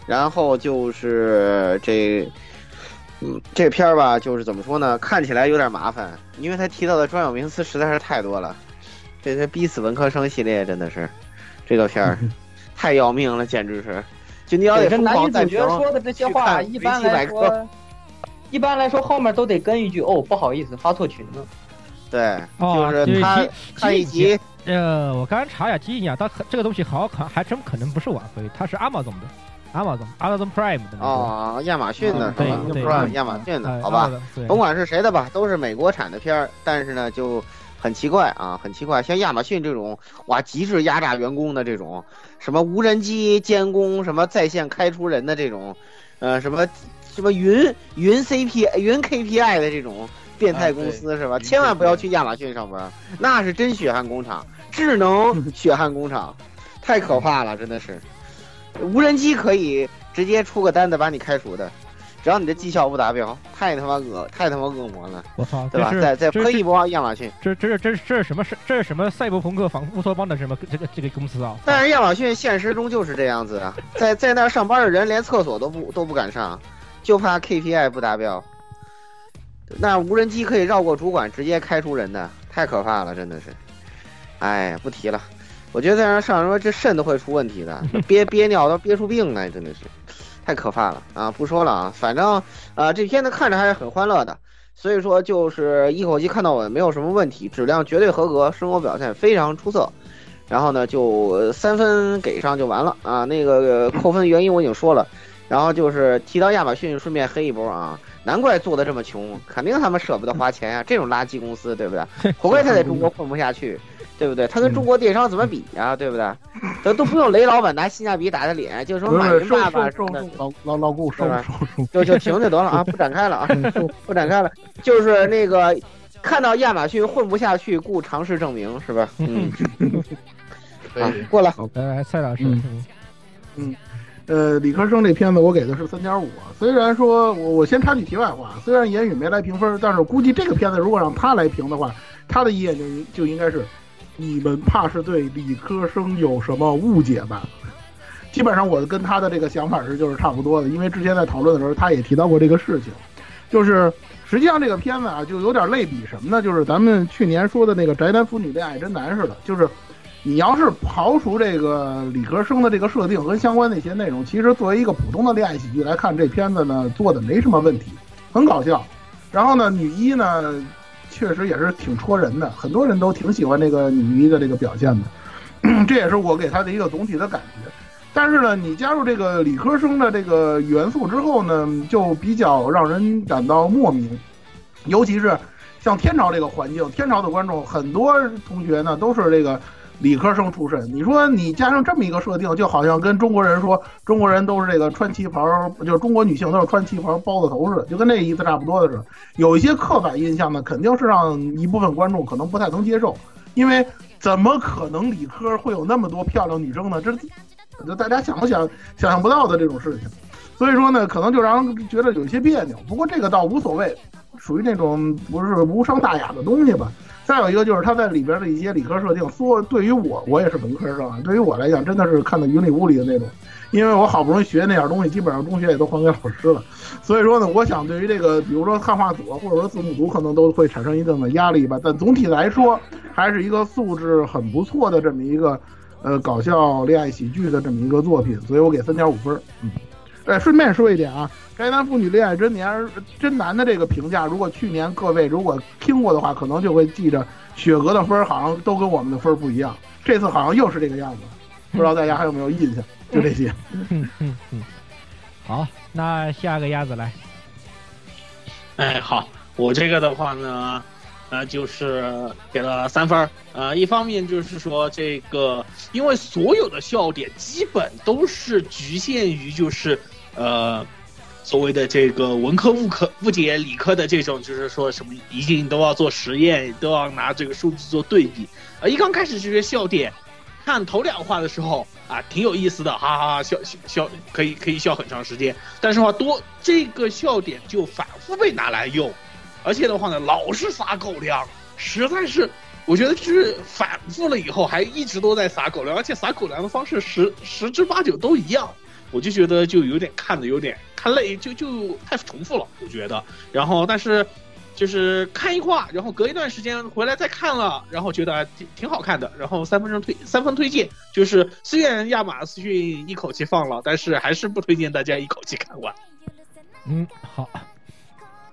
然后就是这，嗯，这片儿吧，就是怎么说呢，看起来有点麻烦，因为他提到的专有名词实在是太多了。这些逼死文科生系列真的是，这个片儿 太要命了，简直是。就你要对，得疯这男女主角说的这些话，一般来说，，一般来说后面都得跟一句哦，不好意思，发错群了。对，哦，就是他基看一集，呃，我刚刚查一下，基因啊，它这个东西好可还真可能不是网飞，它是 Amazon 的，Amazon Amazon Prime 的那个。哦，亚马逊的嗯对是吧？对不是对亚马逊的，哎好吧？甭管是谁的吧，都是美国产的片儿，但是呢，就很奇怪啊，很奇怪。像亚马逊这种，哇，极致压榨员工的这种，什么无人机监工，什么在线开除人的这种，呃，什么什么云云 CP 云 KPI 的这种变态公司、是吧？千万不要去亚马逊上班，那是真血汗工厂，智能 血汗工厂，太可怕了，真的是。无人机可以直接出个单子把你开除的，只要你的绩效不达标，太他妈恶，太他妈恶魔了，我操，对吧？再再喷一波亚马逊。这这是这是这是什么是这是什么赛博朋克反乌托邦的什么这个这个公司啊？但是亚马逊现实中就是这样子啊，在在那儿上班的人连厕所都不都不敢上，就怕 KPI 不达标。那无人机可以绕过主管直接开除人的，太可怕了，真的是。哎，不提了。我觉得在那上说这肾都会出问题的，憋 憋尿都憋出病来，真的是太可怕了啊！不说了啊，反正啊、这片子看着还是很欢乐的，所以说就是一口气看到我没有什么问题，质量绝对合格，生活表现非常出色。然后呢，就呃三分给上就完了啊。那个呃扣分原因我已经说了，然后就是提到亚马逊，顺便黑一波啊。难怪做的这么穷，肯定他们舍不得花钱呀、这种垃圾公司，对不对？活该他在中国混不下去，对不对？他跟中国电商怎么比呀、对不对？都都不用雷老板拿性价比打他脸，就说马云爸爸收收什么的，老老老顾收是吧就就停就得了啊，不展开了啊，不展开了。就是那个看到亚马逊混不下去，故尝试证明，是吧？嗯，啊对，过了。呃，蔡老师，嗯嗯呃，理科生这片子我给的是三点五。虽然说我我先插句题外话，虽然言语没来评分，但是我估计这个片子如果让他来评的话，他的意见就就应该是，你们怕是对理科生有什么误解吧？基本上我跟他的这个想法是就是差不多的，因为之前在讨论的时候他也提到过这个事情，就是实际上这个片子啊就有点类比什么呢？就是咱们去年说的那个宅男腐女恋爱真难似的，就是你要是刨除这个理科生的这个设定和相关的一些内容，其实作为一个普通的恋爱喜剧来看，这片子呢做的没什么问题，很搞笑。然后呢，女一呢确实也是挺戳人的，很多人都挺喜欢这个女一的这个表现的，这也是我给她的一个总体的感觉。但是呢，你加入这个理科生的这个元素之后呢，就比较让人感到莫名，尤其是像天朝这个环境，天朝的观众很多同学呢都是这个理科生出身。你说你加上这么一个设定，就好像跟中国人说中国人都是这个穿旗袍，就是中国女性都是穿旗袍包子头似的，就跟那意思差不多的是。有一些刻板印象呢，肯定是让一部分观众可能不太能接受，因为怎么可能理科会有那么多漂亮女生呢？这就大家想不想想象不到的这种事情。所以说呢，可能就让人觉得有一些别扭。不过这个倒无所谓，属于那种不是无伤大雅的东西吧。再有一个就是它在里边的一些理科设定，说对于我，我也是文科生啊，对于我来讲，真的是看得云里雾里的那种。因为我好不容易学那点东西，基本上中学也都还给老师了。所以说呢，我想对于这个，比如说汉化组，或者说字幕组，可能都会产生一定的压力吧。但总体来说，还是一个素质很不错的这么一个呃搞笑恋爱喜剧的这么一个作品，所以我给三点五分。嗯。哎，顺便说一点啊，《宅男妇女恋爱真年真男》的这个评价，如果去年各位如果听过的话，可能就会记着雪娥的分好像都跟我们的分不一样，这次好像又是这个样子，不知道大家还有没有印象？就这些。嗯嗯嗯，好，那下个鸭子来，哎，好，我这个的话呢，呃，就是给了三分儿。呃，一方面就是说这个，因为所有的笑点基本都是局限于就是呃。所谓的这个文科误科误解理科的这种，就是说什么一定都要做实验，都要拿这个数字做对比。啊，一刚开始这些笑点，看头两话的时候啊，挺有意思的，哈哈哈，笑笑笑，可以可以笑很长时间。但是话多这个笑点就反复被拿来用，而且的话呢，老是撒狗粮，实在是我觉得就是反复了以后还一直都在撒狗粮，而且撒狗粮的方式十十之八九都一样。我就觉得就有点看的有点看累，就就太重复了，我觉得。然后但是就是看一话，然后隔一段时间回来再看了，然后觉得挺挺好看的，然后三分钟推三分推荐。就是虽然亚马逊一口气放了，但是还是不推荐大家一口气看完。嗯，好，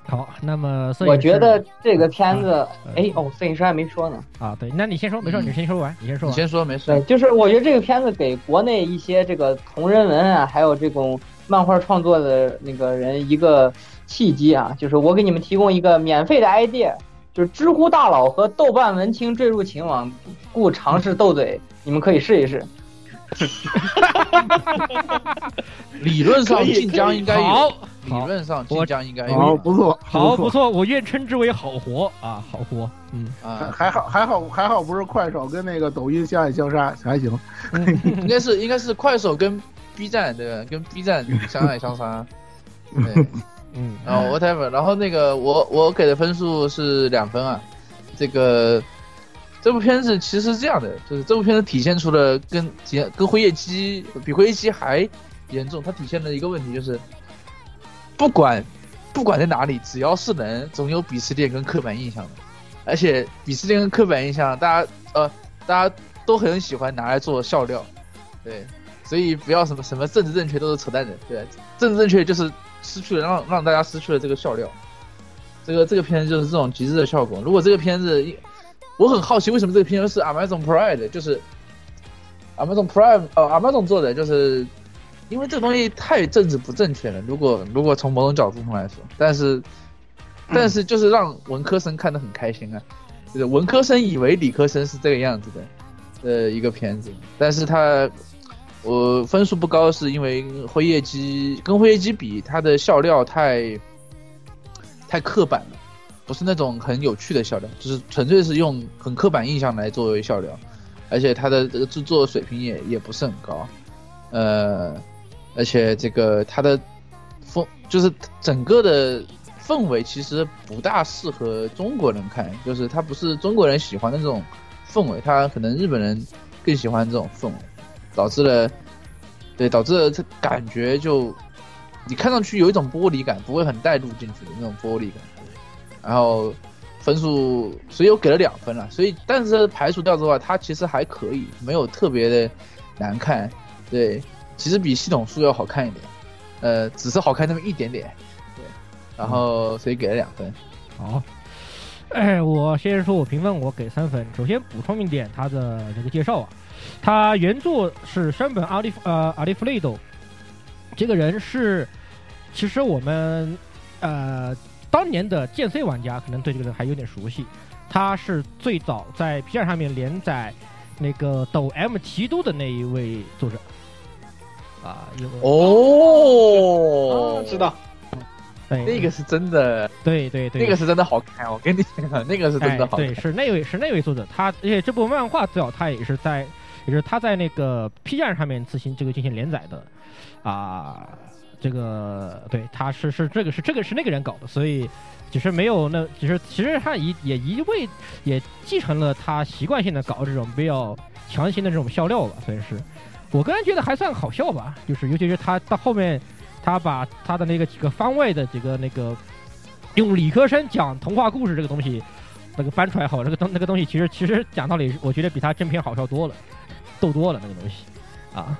好，那么摄影我觉得这个片子啊，哎哦，摄影师还没说呢。啊，对，那你先说，没事，嗯你先说完，你先说完。你先说，没对，事。就是我觉得这个片子给国内一些这个同人文啊，还有这种漫画创作的那个人一个契机啊，就是我给你们提供一个免费的 idea，就是知乎大佬和豆瓣文青坠入情网，故尝试斗嘴，你们可以试一试。理论上晋江应该好有，，理，论上晋江应该好，有不错，好，不错，我愿称之为好活啊，好活，嗯，还啊，还好还好还好，不是快手跟那个抖音相爱相杀，还行。应该是应该是快手跟 B 站对吧？跟 B 站相爱相杀。对，嗯，然后 whatever，然后那个我我给的分数是两分啊。这个这部片子其实是这样的，就是这部片子体现出了跟体现跟辉夜姬比辉夜姬还严重，它体现了一个问题，就是不管不管在哪里，只要是人，总有鄙视链跟刻板印象的，而且鄙视链跟刻板印象，大家呃大家都很喜欢拿来做笑料，对，所以不要什么什么政治正确都是扯淡的，对，政治正确就是失去了让让大家失去了这个笑料。这个这个片子就是这种极致的效果。如果这个片子，我很好奇为什么这个片子是 Amazon Prime 的，就是 Amazon Prime 呃 Amazon 做的，就是因为这个东西太政治不正确了。如果如果从某种角度上来说，但是但是就是让文科生看得很开心啊，就是文科生以为理科生是这个样子的呃一个片子，但是他我分数不高，是因为辉夜姬跟辉夜姬比，它的笑料太太刻板了，不是那种很有趣的笑料，就是纯粹是用很刻板印象来作为笑料，而且它的这个制作水平也也不是很高，呃，而且这个它的风就是整个的氛围其实不大适合中国人看，就是它不是中国人喜欢的这种氛围，它可能日本人更喜欢这种氛围，导致了，对，导致了这感觉就你看上去有一种玻璃感，不会很带入进去的那种玻璃感。然后分数，所以我给了两分了。所以，但是排除掉之外，它其实还可以，没有特别的难看。对，其实比系统书要好看一点，呃，只是好看那么一点点。对，然后所以给了两分。好。哎，我先说我评分，我给三分。首先补充一点，他的这个介绍啊，他原作是山本阿利呃阿利弗雷多，这个人是，其实我们呃当年的剑 C 玩家可能对这个人还有点熟悉，他是最早在 B 站上面连载那个抖 M 提督的那一位作者啊，有哦知道，对那个是真的，对对对，那个是真的好看。我跟你讲，那个是真的好看。哎。对，是那位是那位作者，他而且这部漫画最早他也是在，也是他在那个 P 站上面自行这个进行连载的，啊，这个对，他是是这个是这个是那个人搞的，所以只是没有那，只是其实他一也一味也继承了他习惯性的搞这种比较强行的这种笑料吧，算是。我个人觉得还算好笑吧，就是尤其是他到后面，他把他的那个几个番外的几个那个用理科生讲童话故事这个东西，那个搬出来后，那个东那个东西其实其实讲道理，我觉得比他正片好笑多了，逗多了那个东西啊。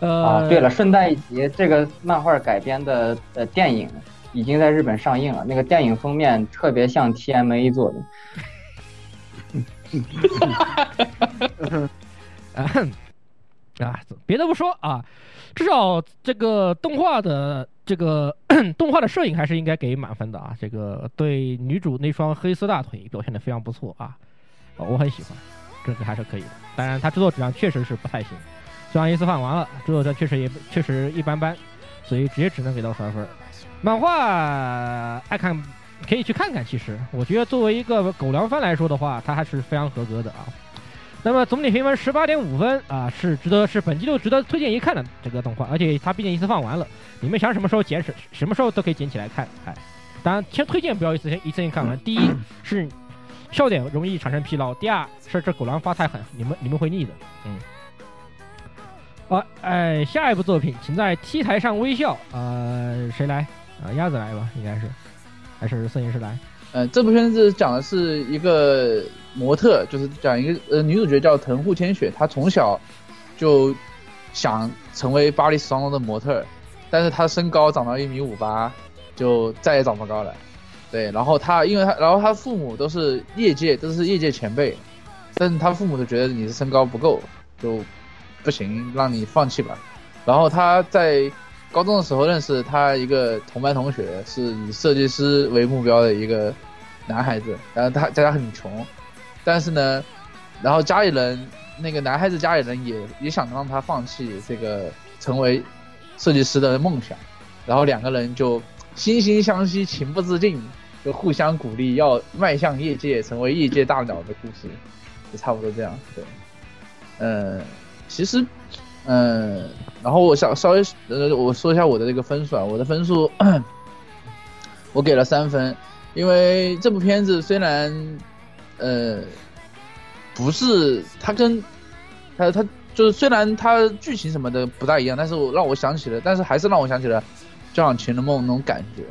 呃，啊，对了，，顺带一提，这个漫画改编的呃电影已经在日本上映了，那个电影封面特别像 TMA 做的。啊，别的不说啊，至少这个动画的这个 动画的摄影还是应该给满分的啊！这个对女主那双黑色大腿表现的非常不错啊，我很喜欢，这个还是可以的。当然，它制作质量确实是不太行，虽然一次放完了，制作质量确实也确实一般般，所以直接只能给到三分。漫画爱看可以去看看，其实我觉得作为一个狗粮番来说的话，它还是非常合格的啊。那么总体评分十八点五分啊，是值得是本季度值得推荐一看的这个动画，而且它毕竟一次放完了，你们想什么时候捡什什么时候都可以捡起来看。哎，当然先推荐不要一次性一次性看完，第一是笑点容易产生疲劳，第二是这狗粮发太狠，你们你们会腻的。嗯。好、哎，下一部作品，请在 T 台上微笑。呃，谁来？啊、鸭子来吧，应该是，还是摄影师来？呃，这部片子讲的是一个模特，就是讲一个呃女主角叫藤户千雪，她从小就想成为巴黎时装周的模特，但是她身高长到一米五八，就再也长不高了。对，然后她因为她，然后她父母都是业界，都是业界前辈，但是她父母就觉得你的身高不够，就不行，让你放弃吧。然后她在高中的时候认识他一个同班同学，是以设计师为目标的一个男孩子，然后他家家很穷，但是呢，然后家里人那个男孩子家里人也也想让他放弃这个成为设计师的梦想，然后两个人就惺惺相惜，情不自禁，就互相鼓励，要迈向业界，成为业界大鸟的故事，就差不多这样。对，嗯，其实，嗯，然后我想稍微呃，我说一下我的这个分数啊，我的分数 我给了三分，因为这部片子虽然呃不是它跟它它就是虽然它剧情什么的不大一样，但是我让我想起了，但是还是让我想起了《交响情人梦》那种感觉，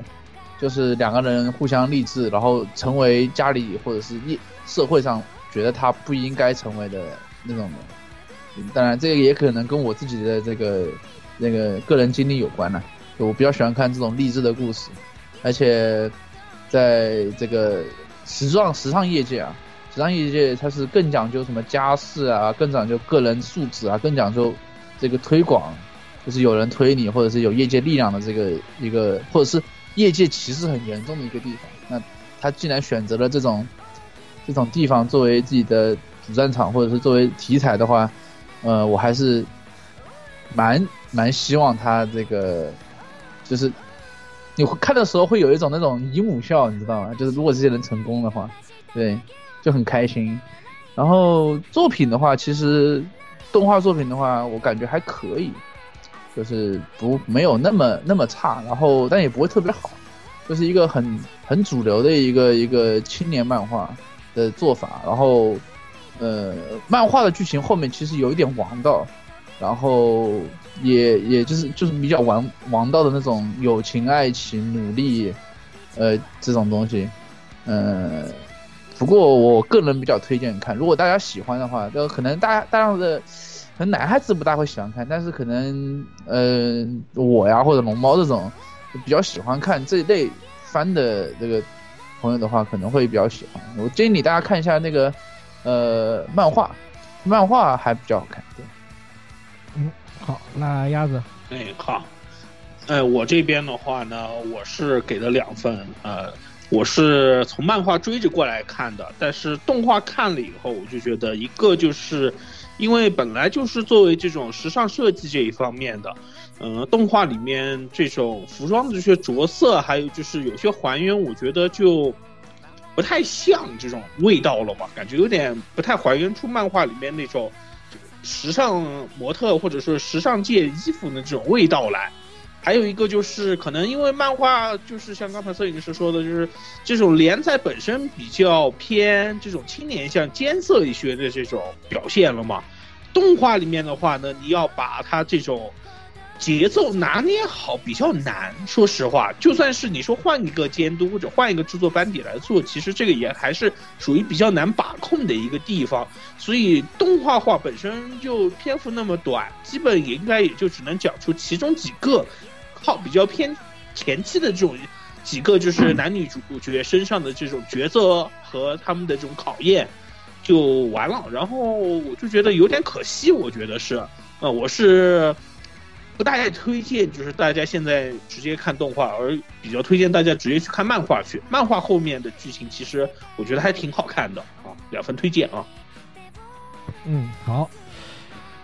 就是两个人互相励志，然后成为家里或者是一社会上觉得他不应该成为的那种人。当然，这个也可能跟我自己的这个那个个人经历有关呢、就我比较喜欢看这种励志的故事，而且在这个时尚时尚业界啊，时尚业界它是更讲究什么家世啊，更讲究个人素质啊，更讲究这个推广，就是有人推你，或者是有业界力量的这个一个，或者是业界歧视很严重的一个地方。那他既然选择了这种这种地方作为自己的主战场，或者是作为题材的话，呃，我还是蛮蛮希望他这个，就是你会看的时候会有一种那种姨母笑，你知道吗？就是如果这些人成功的话，对，就很开心。然后作品的话，其实动画作品的话，我感觉还可以，就是不没有那么那么差，然后但也不会特别好，就是一个很很主流的一个一个青年漫画的做法。然后呃，漫画的剧情后面其实有一点王道，然后也也就是就是比较王王道的那种友情、爱情、努力，呃，这种东西，呃，不过我个人比较推荐看，如果大家喜欢的话，就可能大大量的可能男孩子不大会喜欢看，但是可能呃我呀或者龙猫这种比较喜欢看这一类番的这个朋友的话，可能会比较喜欢。我建议你大家看一下那个呃漫画，漫画还比较好看。对。好，那鸭子，哎，好，哎，我这边的话呢，我是给了两份，呃，我是从漫画追着过来看的，但是动画看了以后，我就觉得一个就是，因为本来就是作为这种时尚设计这一方面的，嗯，动画里面这种服装的这些着色，还有就是有些还原，我觉得就不太像这种味道了嘛，感觉有点不太还原出漫画里面那种时尚模特或者说时尚界衣服的这种味道来。还有一个就是可能因为漫画就是像刚才摄影师说的，就是这种连载本身比较偏这种青年向尖涩一些的这种表现了嘛。动画里面的话呢，你要把它这种节奏拿捏好比较难。说实话，就算是你说换一个监督或者换一个制作班底来做，其实这个也还是属于比较难把控的一个地方。所以动画化本身就篇幅那么短，基本也应该也就只能讲出其中几个靠比较偏前期的这种几个就是男女主角身上的这种角色和他们的这种考验就完了。然后我就觉得有点可惜，我觉得是，呃，我是不太推荐，就是大家现在直接看动画，而比较推荐大家直接去看漫画去。漫画后面的剧情其实我觉得还挺好看的啊，两分推荐啊。嗯，好。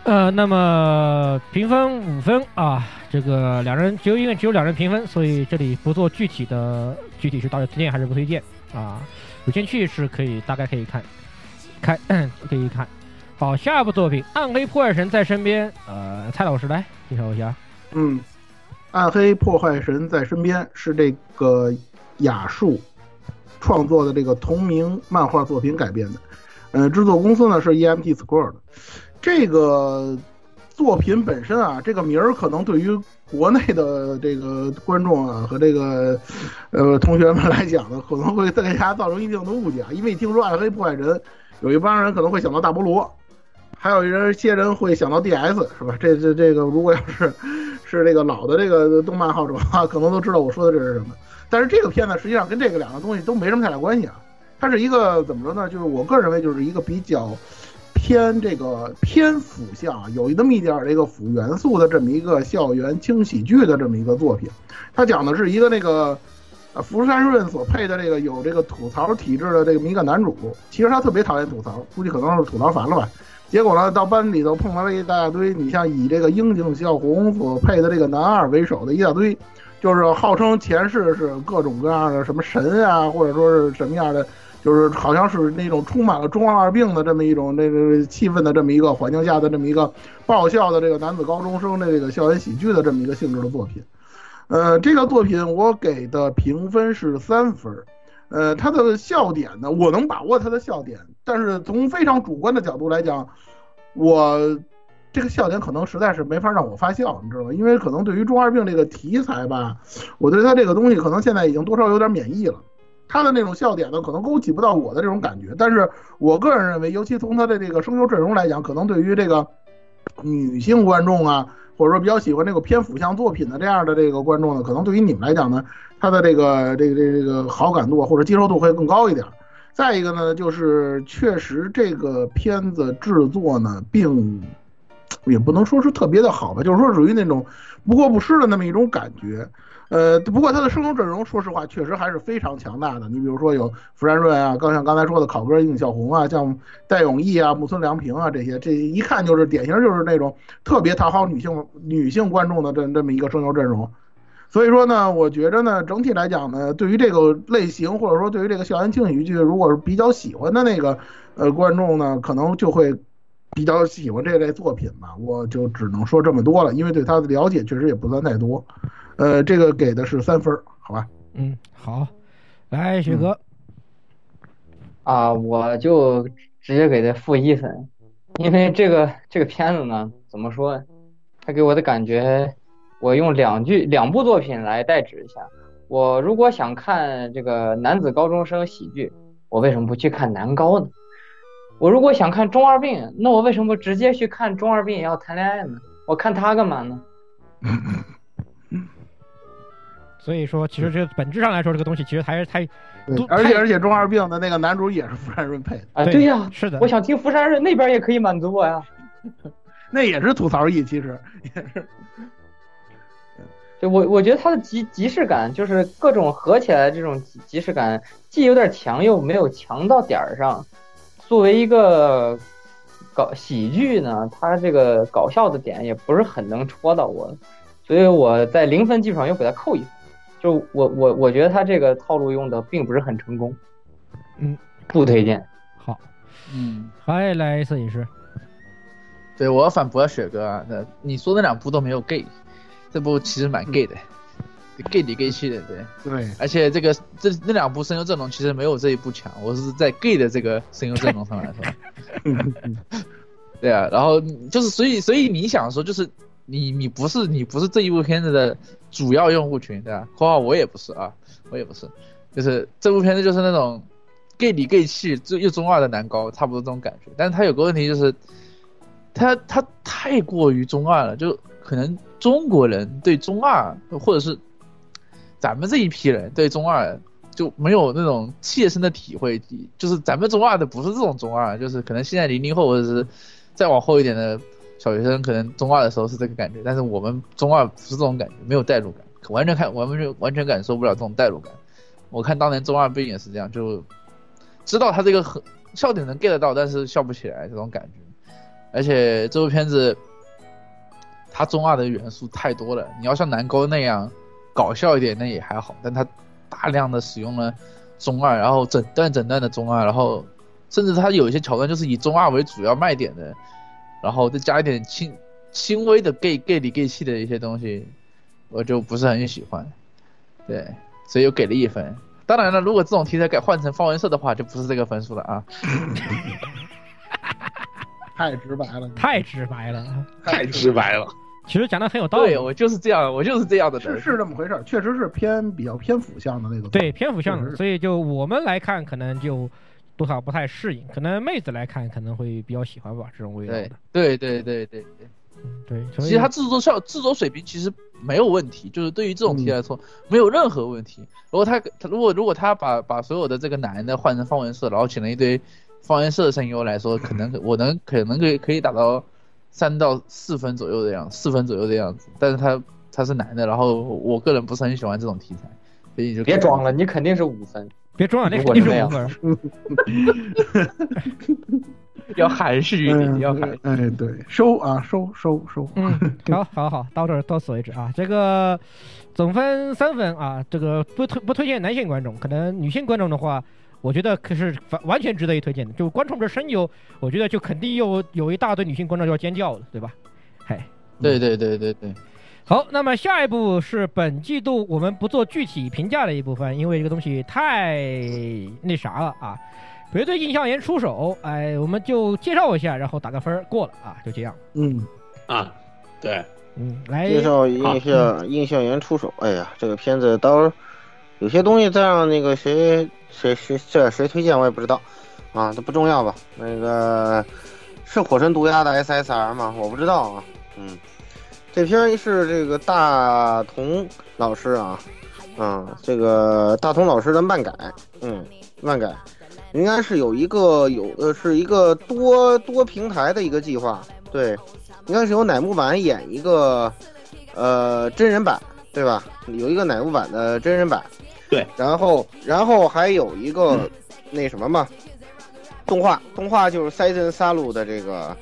呃，那么评分五分啊，这个两人只有因为只有两人评分，所以这里不做具体的具体是到底推荐还是不推荐啊。有兴趣是可以大概可以看，看 可以看。好，下一部作品《暗黑破坏神在身边》，呃，蔡老师来介绍一下。嗯，《暗黑破坏神在身边》是这个雅树创作的这个同名漫画作品改编的，呃，制作公司呢是 EMT Square。这个作品本身啊，这个名儿可能对于国内的这个观众啊和这个呃同学们来讲呢，可能会给大家造成一定的误解啊。因为听说暗黑破坏神，有一帮人可能会想到大菠萝，还有一人些人会想到 DS，是吧？这这这个如果要是是这个老的这个动漫爱好者啊，可能都知道我说的这是什么。但是这个片呢，实际上跟这个两个东西都没什么太大关系啊。它是一个怎么着呢？就是我个人认为，就是一个比较。偏这个偏腐向，有那么一点这个腐元素的这么一个校园轻喜剧的这么一个作品，它讲的是一个那个呃福山润所配的这个有这个吐槽体质的这么一个男主，其实他特别讨厌吐槽，估计可能是吐槽烦了吧。结果呢，到班里头碰到了一大堆，你像以这个樱井孝宏所配的这个男二为首的一大堆，就是号称前世是各种各样的什么神啊，或者说是什么样的。就是好像是那种充满了中二病的这么一种那个气氛的这么一个环境下的这么一个爆笑的这个男子高中生的这个校园喜剧的这么一个性质的作品，呃，这个作品我给的评分是三分，呃，他的笑点呢，我能把握他的笑点，但是从非常主观的角度来讲，我这个笑点可能实在是没法让我发笑，你知道吗？因为可能对于中二病这个题材吧，我对它这个东西可能现在已经多少有点免疫了。他的那种笑点呢，可能勾起不到我的这种感觉，但是我个人认为，尤其从他的这个声优阵容来讲，可能对于这个女性观众啊，或者说比较喜欢这个偏腐向作品的这样的这个观众呢，可能对于你们来讲呢，他的这个这个这个这个好感度或者接受度会更高一点。再一个呢，就是确实这个片子制作呢，并也不能说是特别的好吧，就是说属于那种不过不失的那么一种感觉。呃，不过他的声优阵容，说实话，确实还是非常强大的。你比如说有福山润啊，刚像刚才说的考哥、应小红啊，像戴永义啊、木村良平啊这些，这一看就是典型，就是那种特别讨好女性女性观众的这这么一个声优阵容。所以说呢，我觉着呢，整体来讲呢，对于这个类型或者说对于这个校园轻喜剧，如果是比较喜欢的那个呃观众呢，可能就会比较喜欢这类作品吧。我就只能说这么多了，因为对他的了解确实也不算太多。呃，这个给的是三分，好吧？嗯，好，来雪哥，啊，我就直接给他负一分，因为这个这个片子呢，怎么说？他给我的感觉，我用两句两部作品来代指一下。我如果想看这个男子高中生喜剧，我为什么不去看男高呢？我如果想看中二病，那我为什么不直接去看中二病也要谈恋爱呢？我看他干嘛呢？所以说，其实这本质上来说，这个东西其实还是太，而且而且中二病的那个男主也是福山润配的。啊，对呀，是的，我想听福山润那边也可以满足我呀，那也是吐槽艺，其实。也是，对我我觉得他的即即视感，就是各种合起来这种即视感，既有点强又没有强到点儿上。作为一个搞喜剧呢，他这个搞笑的点也不是很能戳到我，所以我在零分基础上又给他扣一分。就我我我觉得他这个套路用的并不是很成功，嗯，不推荐。好，嗯，还来摄影师，对我要反驳雪哥啊，那你说那两部都没有 gay，这部其实蛮 gay 的，gay 里 gay 气的，对对，而且这个这那两部声优阵容其实没有这一部强，我是在 gay 的这个声优阵容上来说，对啊，然后就是所以所以你想说就是。你你不是你不是这一部片子的主要用户群，对吧？括号我也不是啊，我也不是，就是这部片子就是那种 gay 里 gay 气就又中二的男高，差不多这种感觉。但是他有个问题就是，他他太过于中二了，就可能中国人对中二，或者是咱们这一批人对中二就没有那种切身的体会，就是咱们中二的不是这种中二，就是可能现在零零后或者是再往后一点的。小学生可能中二的时候是这个感觉，但是我们中二不是这种感觉，没有代入感，完全看完全完全感受不了这种代入感。我看当年中二病也是这样，就知道他这个很笑点能 get 到，但是笑不起来这种感觉。而且这部片子，它中二的元素太多了。你要像南沟那样搞笑一点，那也还好，但它大量的使用了中二，然后整段整段的中二，然后甚至它有一些桥段就是以中二为主要卖点的，然后再加一点轻轻微的 gay gay 里 gay 气的一些东西，我就不是很喜欢。对，所以又给了一分。当然了，如果这种题材改换成方文社的话，就不是这个分数了啊。太直白了，太直白了，太直白了。其实讲的很有道理，对我就是这样，我就是这样的人，是是这么回事儿，确实是偏比较偏腐向的那种，对偏腐向的，所以就我们来看，可能就多少不太适应，可能妹子来看可能会比较喜欢吧这种味道对的，对对对对对。对，其实它制作效制作水平其实没有问题，就是对于这种题材来说、没有任何问题。如果他他如果如果他把把所有的这个男的换成方文社，然后请了一堆方文社的声优来说，可能我能可能可以可以打到三到四分左右的样子四分左右的样子。但是他他是男的，然后我个人不是很喜欢这种题材，所以就别装了，你肯定是五分。别装了，那如肯定是五分。要含蓄一点，要含蓄。哎，对，收啊，收收收，嗯，好，好，好，到这儿到此为止啊。这个总分三分啊，这个不推不推荐男性观众，可能女性观众的话，我觉得可是完完全值得一推荐的。就观众这声优，我觉得就肯定有有一大堆女性观众就要尖叫了，对吧？嗨，对对对对对，好，那么下一步是本季度我们不做具体评价的一部分，因为这个东西太那啥了啊。别对印象岩出手，哎，我们就介绍一下，然后打个分儿过了啊，就这样。嗯，啊，对，嗯，来介绍印象印象员出手。哎呀，这个片子到时候有些东西再让那个谁谁谁这谁推荐我也不知道啊，这不重要吧？那个是火神毒鸦的 SSR 吗？我不知道啊。嗯，这片是这个大同老师啊，啊，这个大同老师的漫改，嗯，漫改。应该是有一个有呃是一个多多平台的一个计划，对，应该是由乃木坂演一个呃真人版，对吧？有一个乃木坂的真人版，对，然后然后还有一个那什么嘛，动画动画就是塞森萨鲁的这个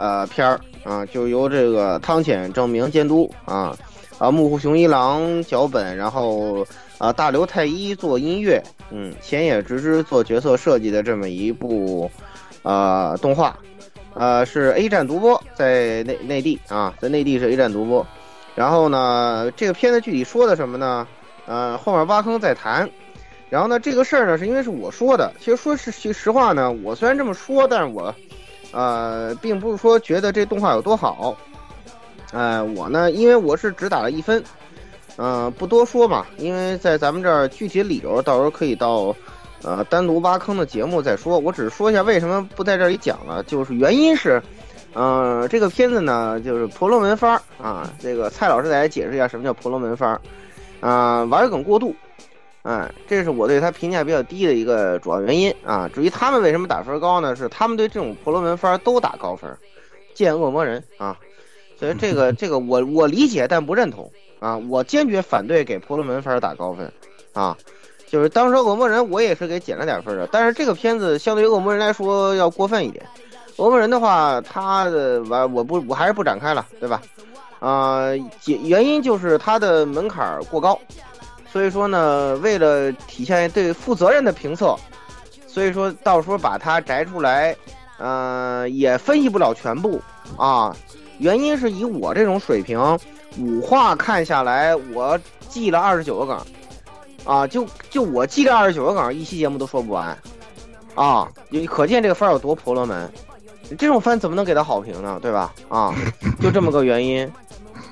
呃片儿啊，就由这个汤浅证明监督啊啊木户雄一郎脚本，然后啊大刘太一做音乐，嗯，浅野直之做角色设计的这么一部呃动画，呃是 A 站独播，在内内地啊，在内地是 A 站独播。然后呢，这个片子具体说的什么呢？呃，后面挖坑再谈。然后呢，这个事儿呢，是因为是我说的。其实说是其实话呢，我虽然这么说，但是我，呃，并不是说觉得这动画有多好。呃，我呢，因为我是只打了一分，呃，不多说嘛，因为在咱们这儿具体理由到时候可以到，呃，单独挖坑的节目再说。我只是说一下为什么不在这里讲了，就是原因是，呃，这个片子呢，就是婆罗门番儿啊。这个蔡老师给大家解释一下什么叫婆罗门番儿，啊、玩梗过度。哎，这是我对他评价比较低的一个主要原因啊。至于他们为什么打分高呢？是他们对这种婆罗门番都打高分，见恶魔人啊。所以这个这个我我理解，但不认同啊。我坚决反对给婆罗门番打高分啊。就是当时恶魔人我也是给减了点分的，但是这个片子相对于恶魔人来说要过分一点。恶魔人的话，他的完我不我还是不展开了，对吧？啊、解原因就是他的门槛过高。所以说呢，为了体现对负责任的评测，所以说到时候把它摘出来，呃，也分析不了全部啊。原因是以我这种水平，五话看下来，我记了二十九个梗，啊，就就我记这二十九个梗，一期节目都说不完，啊，你可见这个番有多婆罗门。这种番怎么能给他好评呢？对吧？啊，就这么个原因，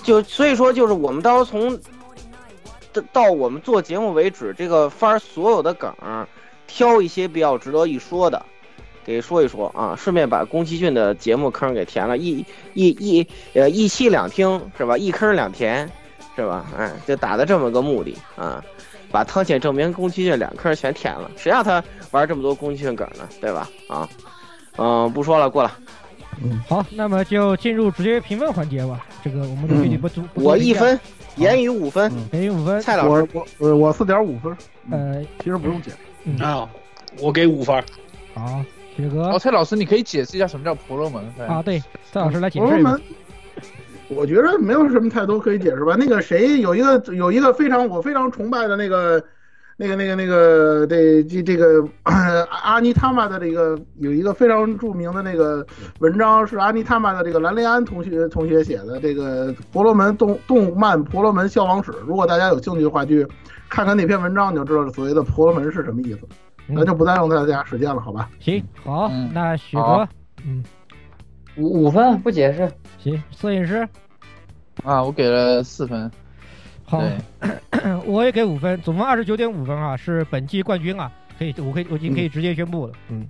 就所以说就是我们到时候从到到我们做节目为止，这个番儿所有的梗，挑一些比较值得一说的，给说一说啊，顺便把宫崎骏的节目坑给填了，一一一呃一期两听是吧？一坑两填是吧？哎，就打的这么个目的啊，把汤浅证明宫崎骏两坑全填了，谁让他玩这么多宫崎骏梗呢？对吧？啊，嗯、不说了，过了。好，那么就进入直接评分环节吧。这个我们的具体不足，我一分，言语五分，言语五分。蔡老师我我我我四点五分，呃，其实不用解释。啊，我给五分儿。好，铁哥哦，蔡老师，你可以解释一下什么叫婆罗门？啊，对，蔡老师来解释一下婆罗门。，我觉得没有什么太多可以解释吧。那个谁有一个有一个非常我非常崇拜的那个那个那个那个这这这个 阿尼他玛的这个有一个非常著名的那个文章是阿尼他玛的这个兰雷安同学同学写的这个婆罗门动动漫婆罗门消亡史。如果大家有兴趣的话，去看看那篇文章，你就知道所谓的婆罗门是什么意思。那就不再用大家时间了，好吧？行，好，嗯那许哥，嗯，五五分不解释。行，摄影师，啊，我给了四分。好，我也给五分，总分二十九点五分啊，是本季冠军啊，可以，我可以，我已经可以直接宣布了，嗯，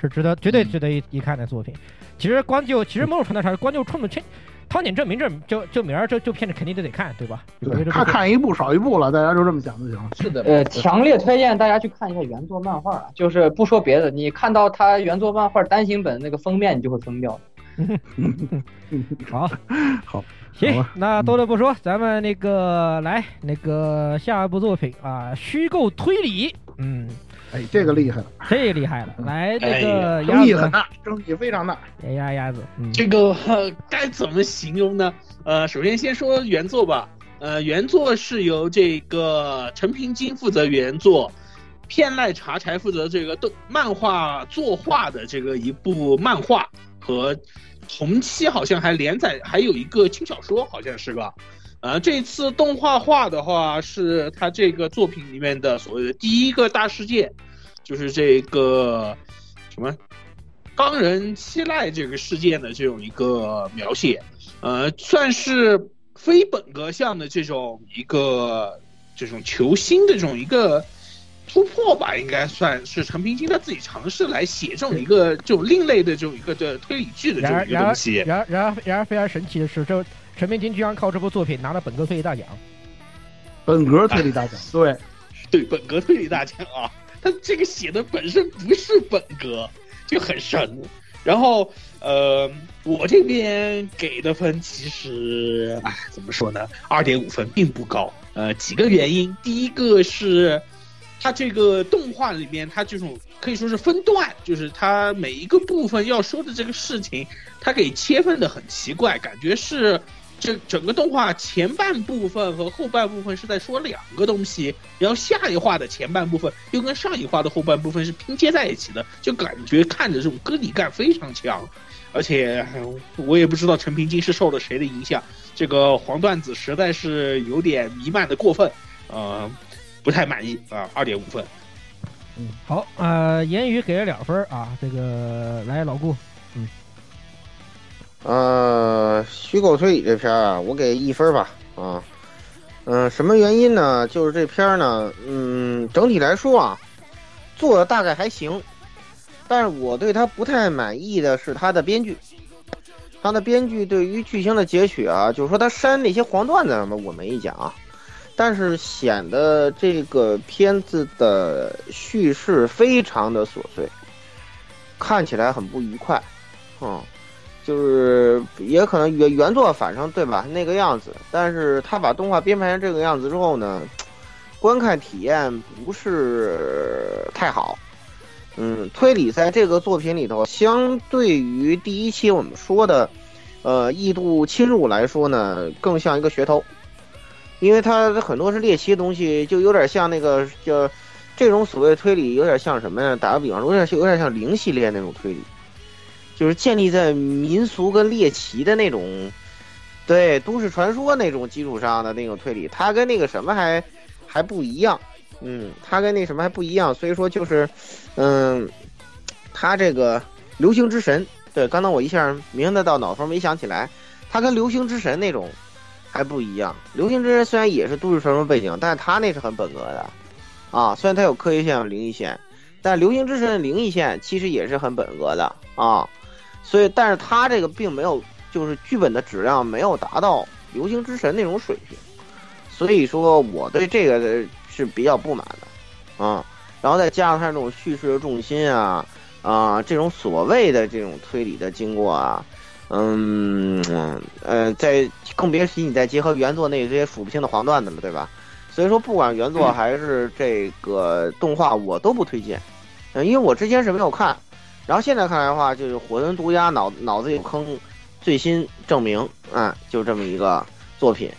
是值得，绝对值得一一看的作品。其实光就，其实某种程度上，光就冲着这汤浅证明这就就名儿这这片子肯定都得看，对吧？对，看看一部少一部了，大家就这么想就行了。是的。呃，强烈推荐大家去看一下原作漫画啊，就是不说别的，你看到他原作漫画单行本那个封面，你就会疯掉。好，好，行，那多的不说，咱们那个来那个下一部作品啊，虚构推理，嗯，哎，这个厉害了，这厉害了，来那哎个争鸭子。呢，议很大，争议非常大。哎呀鸭子，嗯，这个、呃 该怎么形容呢？呃，首先先说原作吧。呃，原作是由这个陈平金负责原作，片濑茶柴负责这个动漫画作画的这个一部漫画和同期好像还连载还有一个轻小说，好像是吧？呃，这次动画化的话是他这个作品里面的所谓的第一个大事件，就是这个什么冈人七濑这个事件的这种一个描写，呃，算是非本格向的这种一个这种求新的这种一个突破吧，应该算是陈平金他自己尝试来写这种一个这种另类的这种一个的推理剧的这种一个东西。然而然而然而非常神奇的是，这陈平金居然靠这部作品拿了本格推理大奖，本格推理大奖，对，对本格推理大奖啊，他这个写的本身不是本格，就很神。然后呃，我这边给的分其实，哎，怎么说呢？二点五分并不高。呃，几个原因，第一个是它这个动画里面，它这种可以说是分段，就是它每一个部分要说的这个事情，它给切分的很奇怪，感觉是这整个动画前半部分和后半部分是在说两个东西，然后下一话的前半部分又跟上一话的后半部分是拼接在一起的，就感觉看着这种割礼感非常强。而且我也不知道陈平金是受了谁的影响，这个黄段子实在是有点弥漫的过分，呃，不太满意啊，二点五分。嗯好，呃，言语给了两分啊，这个来老顾，嗯呃，虚构推理这篇啊，我给一分吧。啊，嗯、什么原因呢？就是这篇呢，嗯，整体来说啊，做的大概还行，但是我对他不太满意的是他的编剧。他的编剧对于剧情的截取啊，就是说他删那些黄段子什么我没意见啊，但是显得这个片子的叙事非常的琐碎，看起来很不愉快，嗯。就是也可能原原作反正对吧那个样子，但是他把动画编排成这个样子之后呢，观看体验不是太好。嗯，推理在这个作品里头，相对于第一期我们说的，呃，异度侵入来说呢，更像一个噱头，因为它很多是猎奇的东西，就有点像那个叫这种所谓推理，有点像什么呀？打个比方说，有点有点像零系列那种推理。就是建立在民俗跟猎奇的那种，对都市传说那种基础上的那种推理，它跟那个什么还还不一样，嗯，它跟那什么还不一样，所以说就是，嗯，它这个流星之神，对，刚才我一下明白到脑头没想起来，它跟流星之神那种还不一样。流星之神虽然也是都市传说背景，但是它那是很本格的，啊，虽然它有科学线有灵异线，但流星之神的灵异线其实也是很本格的啊。所以，但是他这个并没有，就是剧本的质量没有达到《流星之神》那种水平，所以说我对这个是比较不满的，啊，然后再加上他这种叙事的重心啊，啊、这种所谓的这种推理的经过啊，嗯呃，在更别提你再结合原作那些数不清的黄段子了，对吧？所以说，不管原作还是这个动画，我都不推荐，嗯，因为我之前是没有看，然后现在看来的话，就是火神毒鸦脑脑子有坑，最新证明啊，就这么一个作品，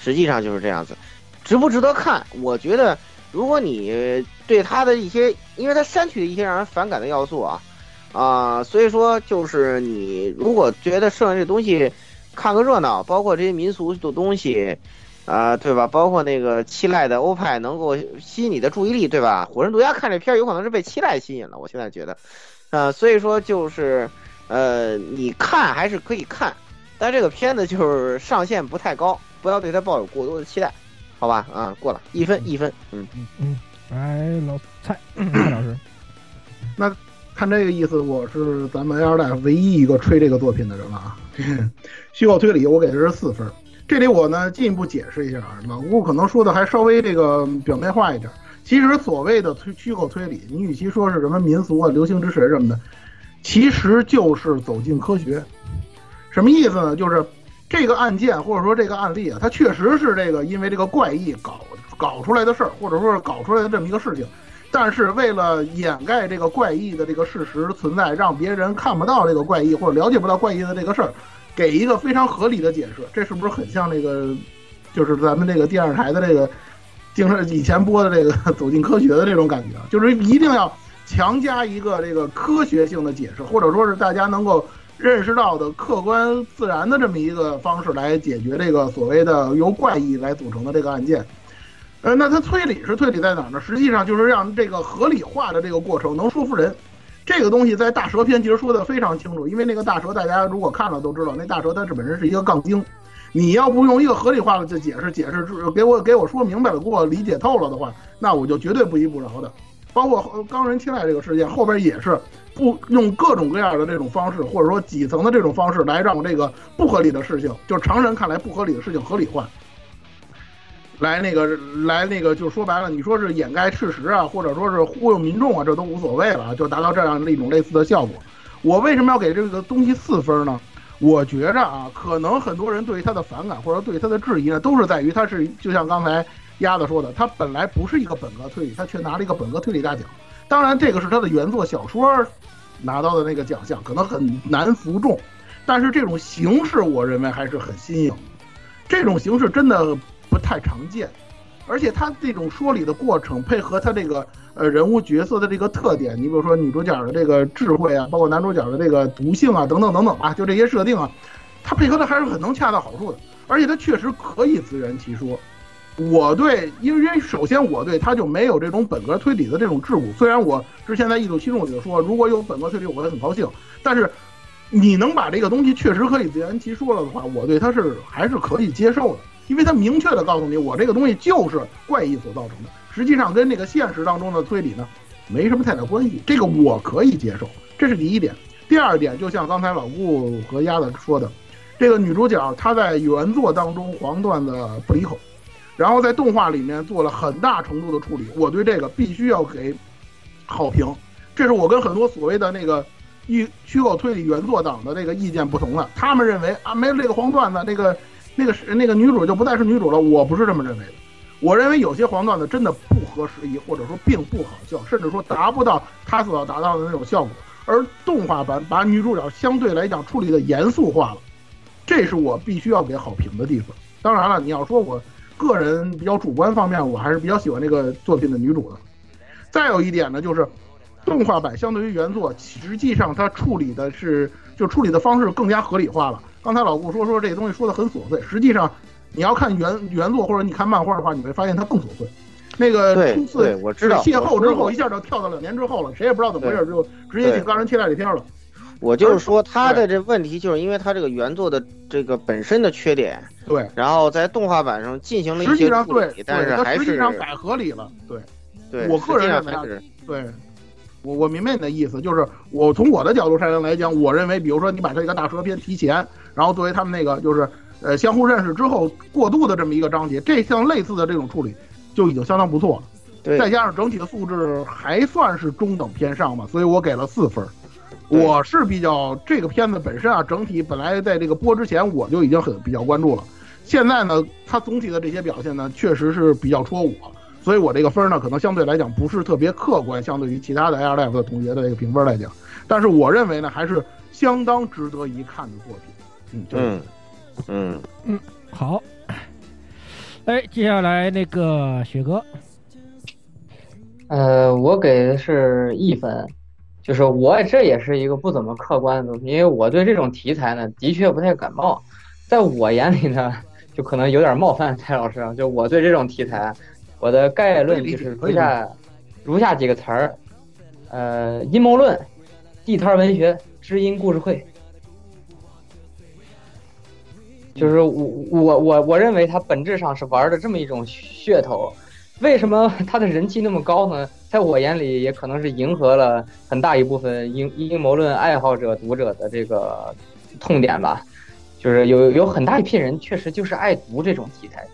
实际上就是这样子，值不值得看？我觉得，如果你对他的一些，因为他删去了一些让人反感的要素啊，啊、所以说就是你如果觉得剩下这东西看个热闹，包括这些民俗的东西。啊、对吧？包括那个期待的欧派能够吸引你的注意力，对吧？火神独家看这片儿有可能是被期待吸引了，我现在觉得，呃，所以说就是，呃，你看还是可以看，但这个片子就是上限不太高，不要对它抱有过多的期待，好吧？啊，过了一分一分，嗯嗯嗯，哎，老蔡，蔡 老师，看这个意思，我是咱们 Air 唯一一个吹这个作品的人了啊。虚构推理我给的是四分，这里我呢进一步解释一下啊，老吴可能说的还稍微这个表面化一点。其实所谓的推虚构推理，你与其说是什么民俗啊、流行之神什么的，其实就是走进科学。什么意思呢？就是这个案件或者说这个案例啊，它确实是这个因为这个怪异搞搞出来的事儿，或者说是搞出来的这么一个事情。但是为了掩盖这个怪异的这个事实存在，让别人看不到这个怪异或者了解不到怪异的这个事儿，给一个非常合理的解释，这是不是很像那个，就是咱们这个电视台的这个，经常以前播的这个走进科学的这种感觉，就是一定要强加一个这个科学性的解释，或者说是大家能够认识到的客观自然的这么一个方式来解决这个所谓的由怪异来组成的这个案件。呃，那它推理是推理在哪儿呢？实际上就是让这个合理化的这个过程能说服人。这个东西在大蛇篇其实说的非常清楚，因为那个大蛇大家如果看了都知道，那大蛇它是本身是一个杠精。你要不用一个合理化的解释解释给我给我说明白了，给我理解透了的话，那我就绝对不依不饶的。包括后冈人期待这个事件后边也是不用各种各样的这种方式，或者说几层的这种方式来让这个不合理的事情，就是常人看来不合理的事情合理化。来那个来那个，就说白了，你说是掩盖事实啊，或者说是忽悠民众啊，这都无所谓了，就达到这样的一种类似的效果。我为什么要给这个东西四分呢？我觉着啊，可能很多人对于他的反感或者对他的质疑呢，都是在于他是就像刚才鸭子说的，他本来不是一个本格推理，他却拿了一个本格推理大奖。当然，这个是他的原作小说拿到的那个奖项，可能很难服众，但是这种形式我认为还是很新颖。这种形式真的不太常见，而且他这种说理的过程，配合他这个呃人物角色的这个特点，你比如说女主角的这个智慧啊，包括男主角的这个毒性啊，等等等等啊，就这些设定啊，他配合的还是很能恰到好处的，而且他确实可以自圆其说。我对，因为因为首先我对他就没有这种本格推理的这种桎梏，虽然我之前在《异度七众》里说，如果有本格推理，我会很高兴，但是你能把这个东西确实可以自圆其说了的话，我对他是还是可以接受的，因为他明确的告诉你，我这个东西就是怪异所造成的，实际上跟这个现实当中的推理呢没什么太大关系，这个我可以接受，这是第一点。第二点，就像刚才老顾和鸭子说的，这个女主角她在原作当中黄段子不离口，然后在动画里面做了很大程度的处理，我对这个必须要给好评，这是我跟很多所谓的那个。虚虚构推理原作党的这个意见不同了，他们认为啊，没有这个黄段子，那个那个是那个女主就不再是女主了。我不是这么认为的，我认为有些黄段子真的不合时宜，或者说并不好笑，甚至说达不到他所要达到的那种效果。而动画版把女主角相对来讲处理的严肃化了，这是我必须要给好评的地方。当然了，你要说我个人比较主观方面，我还是比较喜欢这个作品的女主的。再有一点呢，就是。动画版相对于原作，实际上它处理的是就处理的方式更加合理化了。刚才老顾说说这个东西说的很琐碎，实际上你要看原原作或者你看漫画的话，你会发现它更琐碎。那个初次我知道邂逅之后，一下就跳到两年之后了，谁也不知道怎么回事，就直接进钢人期待这篇了。我就是说，他的这问题就是因为他这个原作的这个本身的缺点，对，然后在动画版上进行了一实际些处上对理，，但是还实际是上改合理了，对。对，我个人认为对，我我明白你的意思，就是我从我的角度上来讲，我认为，比如说你把这个大蛇篇提前，然后作为他们那个就是呃相互认识之后过渡的这么一个章节，这项类似的这种处理就已经相当不错了。对再加上整体的素质还算是中等偏上吧，所以我给了四分儿。我是比较这个片子本身啊，整体本来在这个播之前我就已经很比较关注了，现在呢，它总体的这些表现呢，确实是比较戳我，所以我这个分呢，可能相对来讲不是特别客观，相对于其他的 Air Life 的同学的这个评分来讲，但是我认为呢，还是相当值得一看的作品。嗯，就是嗯嗯，好。哎，接下来那个雪哥，呃，我给的是一分，就是我这也是一个不怎么客观的东西，因为我对这种题材呢，的确不太感冒，在我眼里呢，就可能有点冒犯蔡老师啊，就我对这种题材，我的概论就是如下如下几个词儿，呃，阴谋论、地摊文学、知音故事会。就是我我我我认为它本质上是玩的这么一种噱头，为什么它的人气那么高呢？在我眼里，也可能是迎合了很大一部分阴阴谋论爱好者读者的这个痛点吧。就是有有很大一批人确实就是爱读这种题材，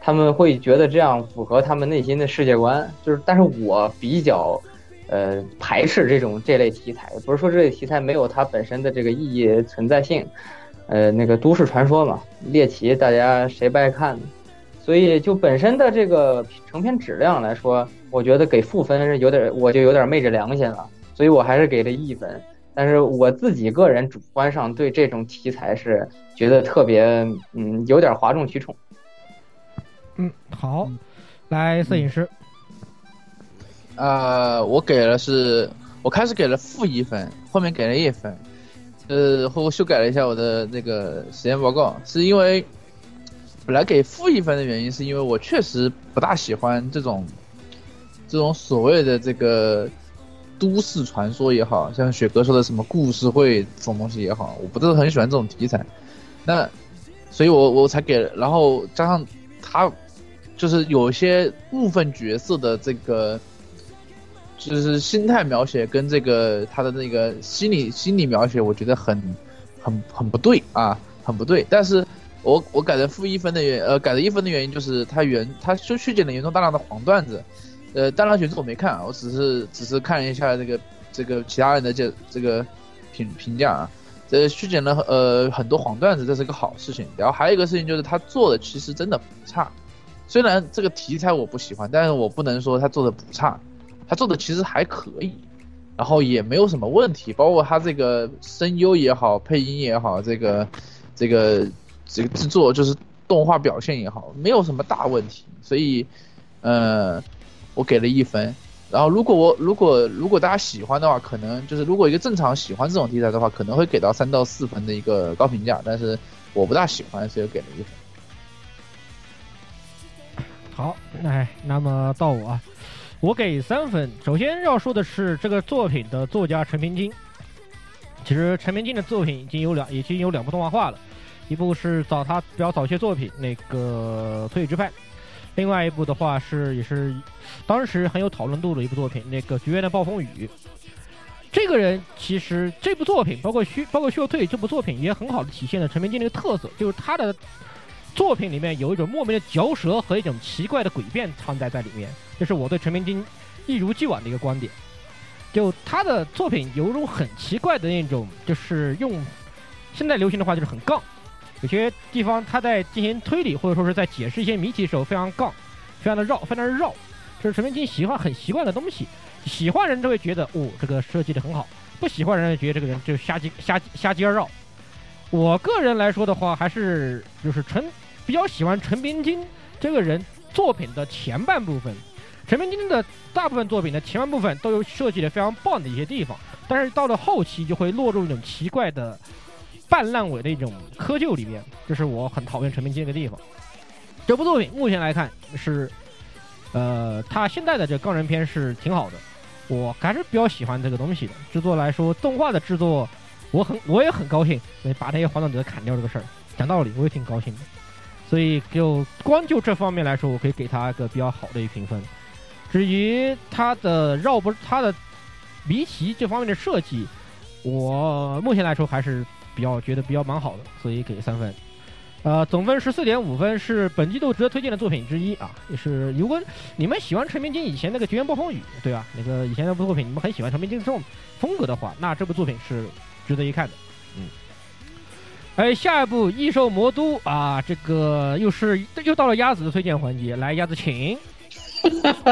他们会觉得这样符合他们内心的世界观。就是，但是我比较呃排斥这种这类题材，不是说这类题材没有它本身的这个意义存在性。呃，那个都市传说嘛，猎奇，大家谁不爱看？所以就本身的这个成片质量来说，我觉得给负分是有点，我就有点昧着良心了。所以我还是给了一分。但是我自己个人主观上对这种题材是觉得特别，嗯，有点哗众取宠。嗯，好，来摄影师。呃，我给了是，我开始给了负一分，后面给了一分。呃，后修改了一下我的那个实验报告，是因为本来给负一分的原因，是因为我确实不大喜欢这种这种所谓的这个都市传说也好像雪哥说的什么故事会这种东西也好，我不是很喜欢这种题材。那所以我我才给，然后加上他就是有些部分角色的这个。就是心态描写跟这个他的那个心理心理描写，我觉得很很很不对啊，很不对。但是我我改的负一分的原呃改的一分的原因就是他原他就削减了严重大量的黄段子，呃，当然选择我没看，我只是只是看一下这个这个其他人的这这个评评价啊，这削减了呃很多黄段子，这是个好事情。然后还有一个事情就是他做的其实真的不差，虽然这个题材我不喜欢，但是我不能说他做的不差。他做的其实还可以，然后也没有什么问题，包括他这个声优也好，配音也好，这个这个这个制作就是动画表现也好，没有什么大问题，所以，呃，我给了一分。然后如果我如果如果大家喜欢的话，可能就是如果一个正常喜欢这种题材的话，可能会给到三到四分的一个高评价，但是我不大喜欢，所以给了一分。好，哎，那么到我。我给三分。首先要说的是这个作品的作家陈平金。其实陈平金的作品已经有两，已经有两部动画化了，一部是早他比较早些作品那个《推理之派》，另外一部的话是也是当时很有讨论度的一部作品，那个《绝缘的暴风雨》。这个人其实这部作品，包括虚包括《秀退》这部作品，也很好的体现了陈平金的一个特色，就是他的。作品里面有一种莫名的嚼舌和一种奇怪的诡辩藏在在里面，这是我对陈明金一如既往的一个观点。就他的作品有一种很奇怪的那种，就是用现在流行的话就是很杠。有些地方他在进行推理或者说是在解释一些谜题的时候非常杠，非常的绕，非常的绕。这是陈明金喜欢很习惯的东西。喜欢人都会觉得哦这个设计的很好，不喜欢人觉得这个人就瞎鸡瞎瞎鸡儿绕。我个人来说的话，还是就是陈。比较喜欢陈冰金这个人作品的前半部分，陈冰金的大部分作品的前半部分都有设计的非常棒的一些地方，但是到了后期就会落入一种奇怪的半烂尾的一种窠臼里面，这是我很讨厌陈冰金的地方。这部作品目前来看是，呃，他现在的这钢人片是挺好的，我还是比较喜欢这个东西的。制作来说，动画的制作，我很我也很高兴，把那些黄段子砍掉这个事儿，讲道理我也挺高兴的。所以就光就这方面来说，我可以给他一个比较好的一评分。至于他的绕不他的谜题这方面的设计，我目前来说还是比较觉得比较蛮好的，所以给三分。呃，总分十四点五分，是本季度值得推荐的作品之一啊。也是如果你们喜欢陈明金以前那个《绝缘暴风雨》，对吧？那个以前那部作品，你们很喜欢陈明金这种风格的话，那这部作品是值得一看的。嗯。哎，下一部《异兽魔都》啊，这个又是又到了鸭子的推荐环节，来，鸭子请。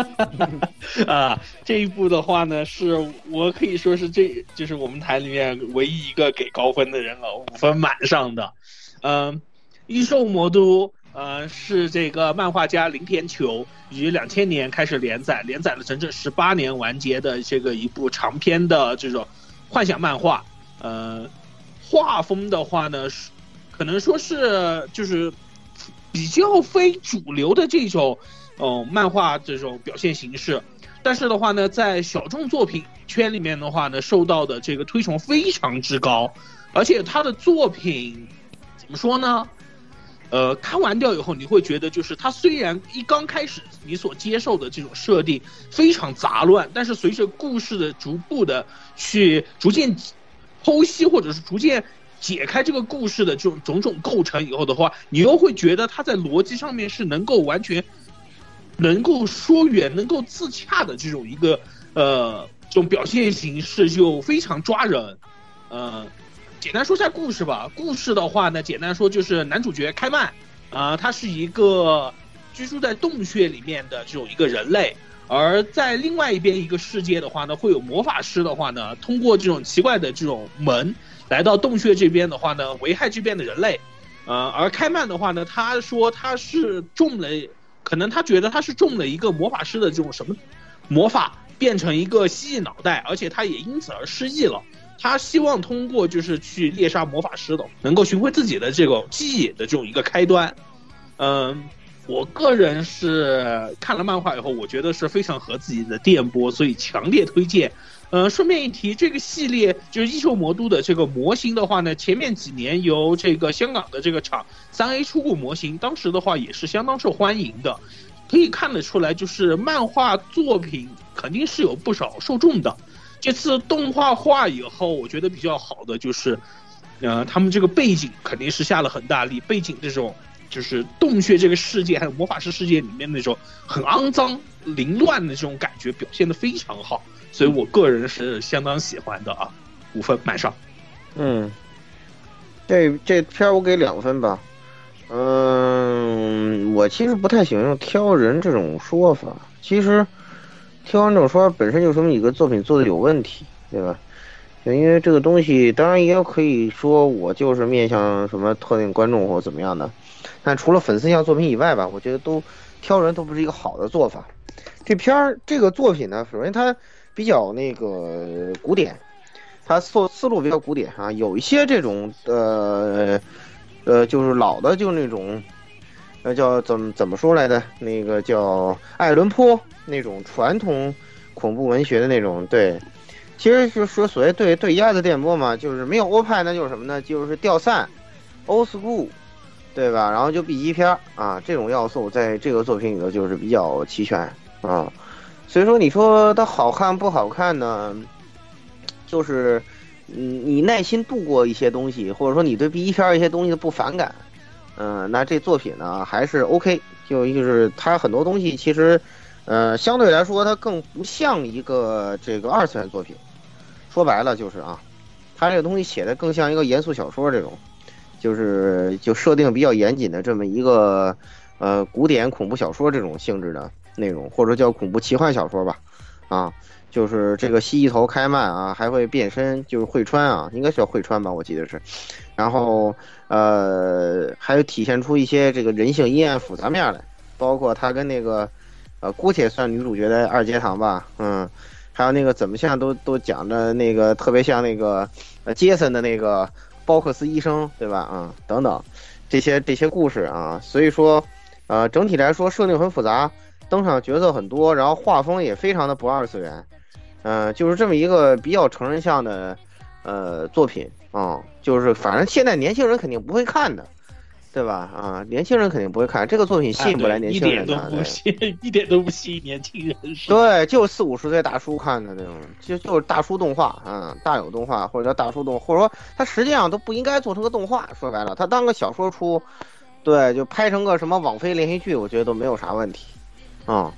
啊，这一部的话呢，是我可以说是这就是我们台里面唯一一个给高分的人了，五分满上的。嗯。异兽魔都，呃，是这个漫画家林田球于两千年开始连载，连载了整整十八年完结的这个一部长篇的这种幻想漫画。呃，画风的话呢，是可能说是就是比较非主流的这种，哦，漫画这种表现形式。但是的话呢，在小众作品圈里面的话呢，受到的这个推崇非常之高，而且他的作品怎么说呢？呃，看完掉以后，你会觉得就是他虽然一刚开始你所接受的这种设定非常杂乱，但是随着故事的逐步的去逐渐剖析或者是逐渐解开这个故事的这种种种构成以后的话，你又会觉得它在逻辑上面是能够完全能够说远、能够自洽的这种一个呃这种表现形式就非常抓人，呃。简单说下故事吧。故事的话呢，简单说就是男主角开曼，啊，他是一个居住在洞穴里面的这种一个人类，而在另外一边一个世界的话呢，会有魔法师的话呢，通过这种奇怪的这种门来到洞穴这边的话呢，危害这边的人类，呃，而开曼的话呢，他说他是中了，可能他觉得他是中了一个魔法师的这种什么魔法，变成一个蜥蜴脑袋，而且他也因此而失忆了。他希望通过就是去猎杀魔法师的，能够寻回自己的这个记忆的这种一个开端。嗯，我个人是看了漫画以后，我觉得是非常合自己的电波，所以强烈推荐。呃，顺便一提，这个系列就是异兽魔都的这个模型的话呢，前面几年由这个香港的这个厂三 A 出过模型，当时的话也是相当受欢迎的。可以看得出来，就是漫画作品肯定是有不少受众的。这次动画化以后，我觉得比较好的就是，呃，他们这个背景肯定是下了很大力，背景这种就是洞穴这个世界，还有魔法师世界里面那种很肮脏、凌乱的这种感觉表现的非常好，所以我个人是相当喜欢的啊，五分满上。嗯，这这片我给两分吧。嗯，我其实不太喜欢用挑人这种说法，其实。挑完这种说法本身就说明你个作品做的有问题，对吧？就因为这个东西，当然也可以说我就是面向什么特定观众或怎么样的。但除了粉丝向作品以外吧，我觉得都挑人都不是一个好的做法。这片儿这个作品呢，首先它比较那个古典，它思思路比较古典啊，有一些这种呃呃就是老的就那种。那叫怎么怎么说来的？那个叫爱伦坡那种传统恐怖文学的那种，对，其实就说所谓对对鸭子电波嘛，就是没有欧派，那就是什么呢？就是掉散，old school，对吧？然后就 B 级片啊，这种要素在这个作品里头就是比较齐全啊。所以说，你说它好看不好看呢？就是嗯，你耐心度过一些东西，或者说你对 B 级片一些东西的不反感。嗯，那这作品呢还是 OK，就就是它很多东西其实，呃，相对来说它更不像一个这个二次元作品。说白了就是啊，它这个东西写的更像一个严肃小说这种，就是就设定比较严谨的这么一个呃古典恐怖小说这种性质的内容，或者叫恐怖奇幻小说吧，啊。就是这个蜥蜴头开曼啊，还会变身，就是会穿啊，应该叫会穿吧，我记得是。然后呃，还有体现出一些这个人性阴暗复杂面来，包括他跟那个呃，姑且算女主角的二阶堂吧，嗯，还有那个怎么像都都讲的那个特别像那个呃杰森的那个包克斯医生，对吧？啊，等等这些这些故事啊，所以说呃，整体来说设定很复杂，登场角色很多，然后画风也非常的不二次元。嗯，就是这么一个比较成人向的，呃，作品啊，就是反正现在年轻人肯定不会看的，对吧？啊，年轻人肯定不会看这个作品，吸引不来年轻人的，一点都不吸，一点都不吸引年轻人。对，就四五十岁大叔看的那种，就就是大叔动画，嗯，大有动画或者叫大叔动，或者说他实际上都不应该做成个动画。说白了，他当个小说出，对，就拍成个什么网飞连续剧，我觉得都没有啥问题，啊、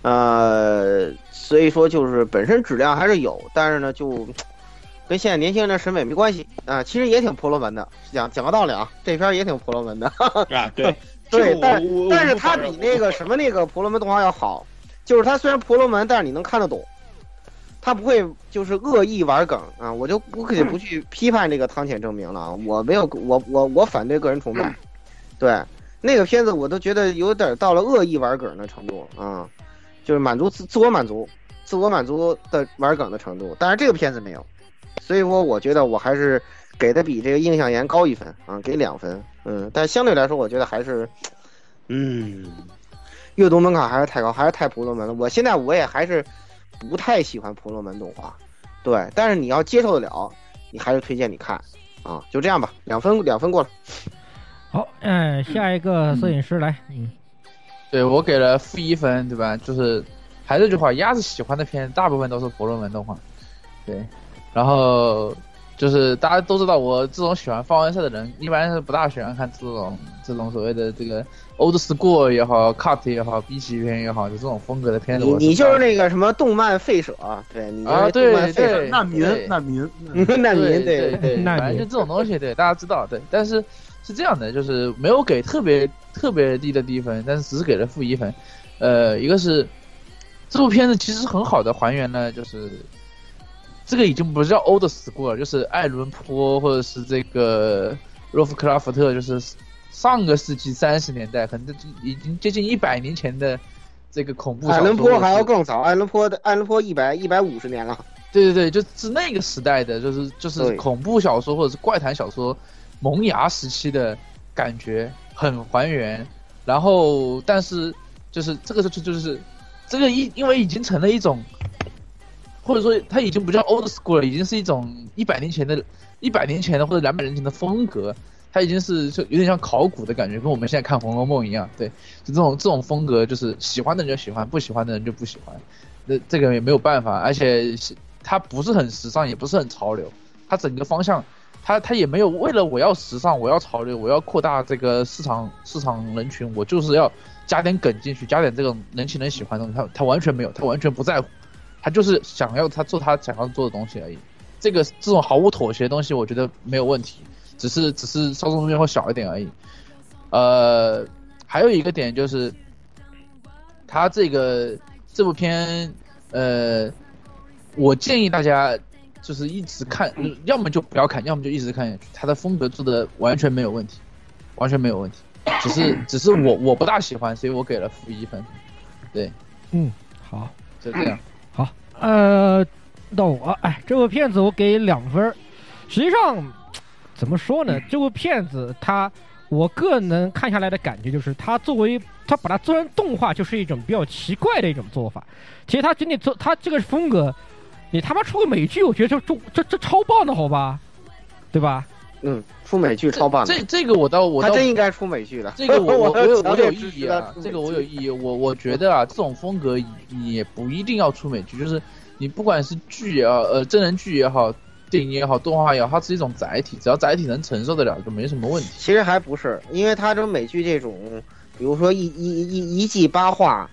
呃，所以说就是本身质量还是有，但是呢，就跟现在年轻人的审美没关系啊、其实也挺婆罗门的，讲讲个道理啊，这片儿也挺婆罗门的，啊，对，对，但我我但是它比那个什么那个婆罗门动画要好，就是它虽然婆罗门，但是你能看得懂，它不会就是恶意玩梗啊。我就不可以不去批判这个汤浅证明了啊，我没有我我我反对个人崇拜，对那个片子我都觉得有点到了恶意玩梗的程度啊，就是满足自自我满足自我满足的玩梗的程度，但是这个片子没有，所以说我觉得我还是给的比这个印象岩高一分啊，给两分，嗯，但相对来说我觉得还是。嗯，阅读门槛还是太高，还是太婆罗门了。我现在我也还是不太喜欢婆罗门动画，对，但是你要接受得了，你还是推荐你看啊，就这样吧，两分两分过了。好，嗯，下一个摄影师来，嗯，对我给了负一分，对吧？就是还是这句话，鸭子喜欢的片大部分都是婆罗门动画，对，然后就是大家都知道，我这种喜欢放完赛的人，一般是不大喜欢看这种这种所谓的这个 old school 也好，cut 也好，B 级片也好，就这种风格的片子你我，你就是那那个什么动漫废舍，对你啊，就是动漫对废舍对，难民难民，难民 对对。对，难反正就这种东西，对大家知道，对，但是是这样的，就是没有给特别特别低的低分，但是只是给了负一分。呃，一个是这部片子其实很好的还原了，就是这个已经不是叫 old school 了，就是艾伦坡或者是这个洛夫克拉福特，就是上个世纪三十年代，可能这已经接近一百年前的这个恐怖小说。艾伦坡还要更早，艾伦坡的艾伦坡一百一百五十年了，对对对，就是那个时代的，就是就是恐怖小说或者是怪谈小说萌芽时期的感觉很还原。然后，但是就是这个就是就是这个一因为已经成了一种，或者说它已经不叫 old school 了，已经是一种一百年前的、一百年前的或者两百年前的风格。它已经是就有点像考古的感觉，跟我们现在看《红楼梦》一样。对，就这种这种风格，就是喜欢的人就喜欢，不喜欢的人就不喜欢。那这个也没有办法，而且它不是很时尚，也不是很潮流，它整个方向，它它也没有为了我要时尚，我要潮流，我要扩大这个市场市场人群，我就是要加点梗进去，加点这种年轻人喜欢的东西，它它完全没有，它完全不在乎，他就是想要他做他想要做的东西而已。这个这种毫无妥协的东西，我觉得没有问题，只是只是受众空间会小一点而已。呃，还有一个点就是，他这个这部片，呃，我建议大家就是一直看，要么就不要看，要么就一直看下去。他的风格做的完全没有问题，完全没有问题，只是只是我我不大喜欢，所以我给了负一分。对，嗯，好，就这样。好，呃，到我，哎，这部片子我给两分儿。实际上，怎么说呢？这部片子它，我个人能看下来的感觉就是，它作为它把它做成动画，就是一种比较奇怪的一种做法。其实它仅仅做它这个风格，你他妈出个美剧，我觉得这这这这超棒的好吧？对吧？嗯，出美剧超棒的，这这个我倒我倒他真应该出美剧的。这个我我 我有我有异议啊这个我有异议。我我觉得啊，这种风格也不一定要出美剧，就是你不管是剧也好，呃，真人剧也好，电影也好，动画也好，它是一种载体，只要载体能承受得了，就没什么问题。其实还不是，因为它这种美剧这种，比如说一一一一季八话，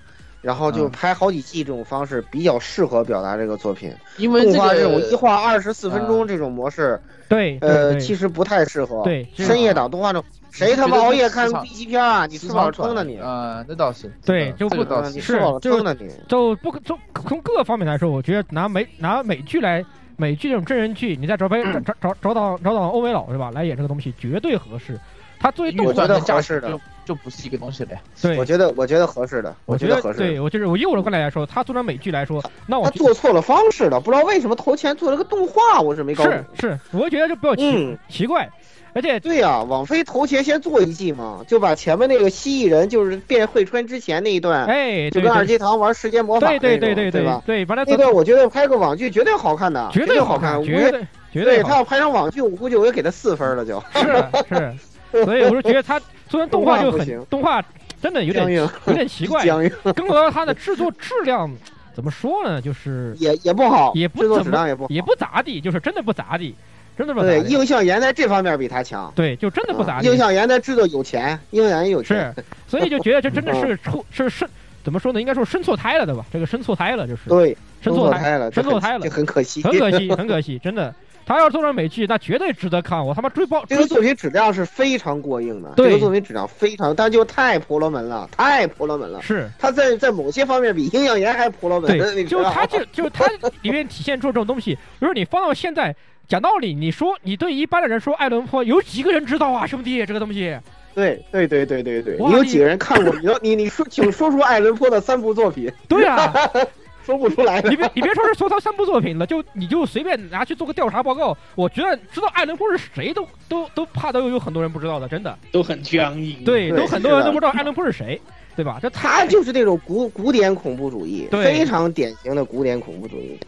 然后就嗯拍好几季这种方式，比较适合表达这个作品。因为这动画这种一画二十四分钟啊这种模式，对，对呃，其实不太适合。对深夜档动画这种，谁他妈熬夜看 B 级片啊？你吃饱了撑的你，啊，那倒是。对就不这个倒是。嗯你吃饱了撑的你。就不从从各个方面来说，我觉得拿美拿美剧来美剧这种真人剧，你再找拍找 找找找到找到欧美佬是吧？来演这个东西绝对合适。他作为动我觉得预算的价合适的值就就不是一个东西了呀。对我，觉得我觉得合适的，我觉得合适对。我就是我用我的观点来说，他做成美剧来说，那我他做错了方式了，不知道为什么投钱做了个动画，我是没搞懂是。是，我觉得就比较奇、嗯奇怪，而且对呀、网飞投钱先做一季嘛，就把前面那个蜥蜴人就是变惠川之前那一段，哎，对就跟二阶堂玩时间魔法对对对对对对吧？对，那段我觉得拍个网剧绝对好看的，绝对好看，绝对绝对他要拍成网剧，我估计我也给他四分了就。是是，所以我就觉得他做成动画就很动画，真的有点，有点奇怪，更何况它的制作质量怎么说呢？就是也也不好，也不怎么质量也不，也不咋地，就是真的不咋地。真的不咋对，地。映像研在这方面比他强。对，就真的不咋地。映像研的制作有钱，映像研有钱。是，所以就觉得这真的是 出是生怎么说呢？应该说生错胎了，对吧？这个生错胎了，就是对，生错胎胎了，生错胎了这很可惜，很可惜，很可惜，真的。他要做成美剧，那绝对值得看。我他妈追爆这个作品质量是非常过硬的，对这个作品质量非常，但就太婆罗门了，太婆罗门了。是，他在在某些方面比阴阳眼还婆罗门。对，就他就就他里面体现出这种东西，比如你放到现在讲道理，你说你对一般的人说爱伦坡，有几个人知道啊，兄弟，这个东西。对对对对对对，你你有几个人看过？你要你你说，请说出爱伦坡的三部作品。对啊，说不出来的你别你别说是说他三部作品了，就你就随便拿去做个调查报告，我觉得知道爱伦坡是谁都都都怕都有很多人不知道的，真的。都很僵硬。对，对都很多人都不知道爱伦坡是谁，对吧？这他就是那种古古典恐怖主义，对非常典型的古典恐怖主义。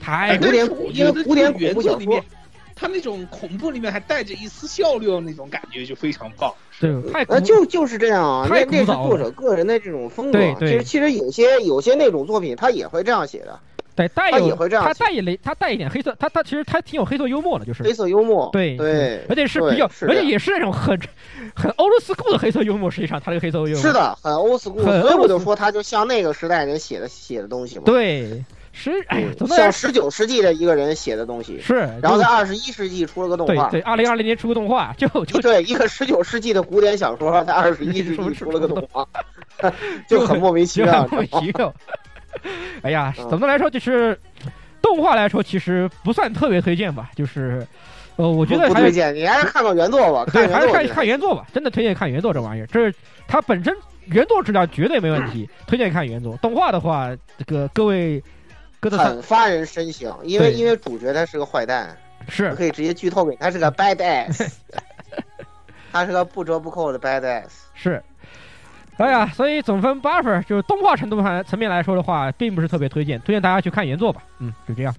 太哎，古典但是我觉得古典恐怖小说里面，他那种恐怖里面还带着一丝笑料，那种感觉就非常棒。对太呃，古就就是这样啊，太那那是作者个人的这种风格。对对其实其实有些有些那种作品他也会这样写的，对带有他也会这样他带一雷，他带一点黑色，他他其实他挺有黑色幽默的，就是黑色幽默。对对，而且是比较，而且也是那种很很欧罗斯酷的黑色幽默。实际上，他这个黑色幽默是，的，很 old school，所以我就说他就像那个时代人写的写的东西嘛。对，是哎呀，嗯，怎么像十九世纪的一个人写的东西，是，然后在二十一世纪出了个动画。对对，二零二零年出个动画，就 就对，一个十九世纪的古典小说，在二十一世纪出了个动画，就很莫名其妙。很莫名其妙。哎呀，嗯总的来说就是动画来说，其实不算特别推荐吧，就是呃，我觉得不不推荐，你还是看看原作吧。对，还是看看原作吧，真的推荐看原作这玩意儿，这是它本身原作质量绝对没问题，推荐看原作。动画的话，这个各位很发人深省，因为因为主角他是个坏蛋，是可以直接剧透给，他是个 bad ass，他是个不折不扣的 bad ass。是。哎呀，所以总分八分，就是动画程度上层面来说的话，并不是特别推荐，推荐大家去看原作吧。嗯，就这样。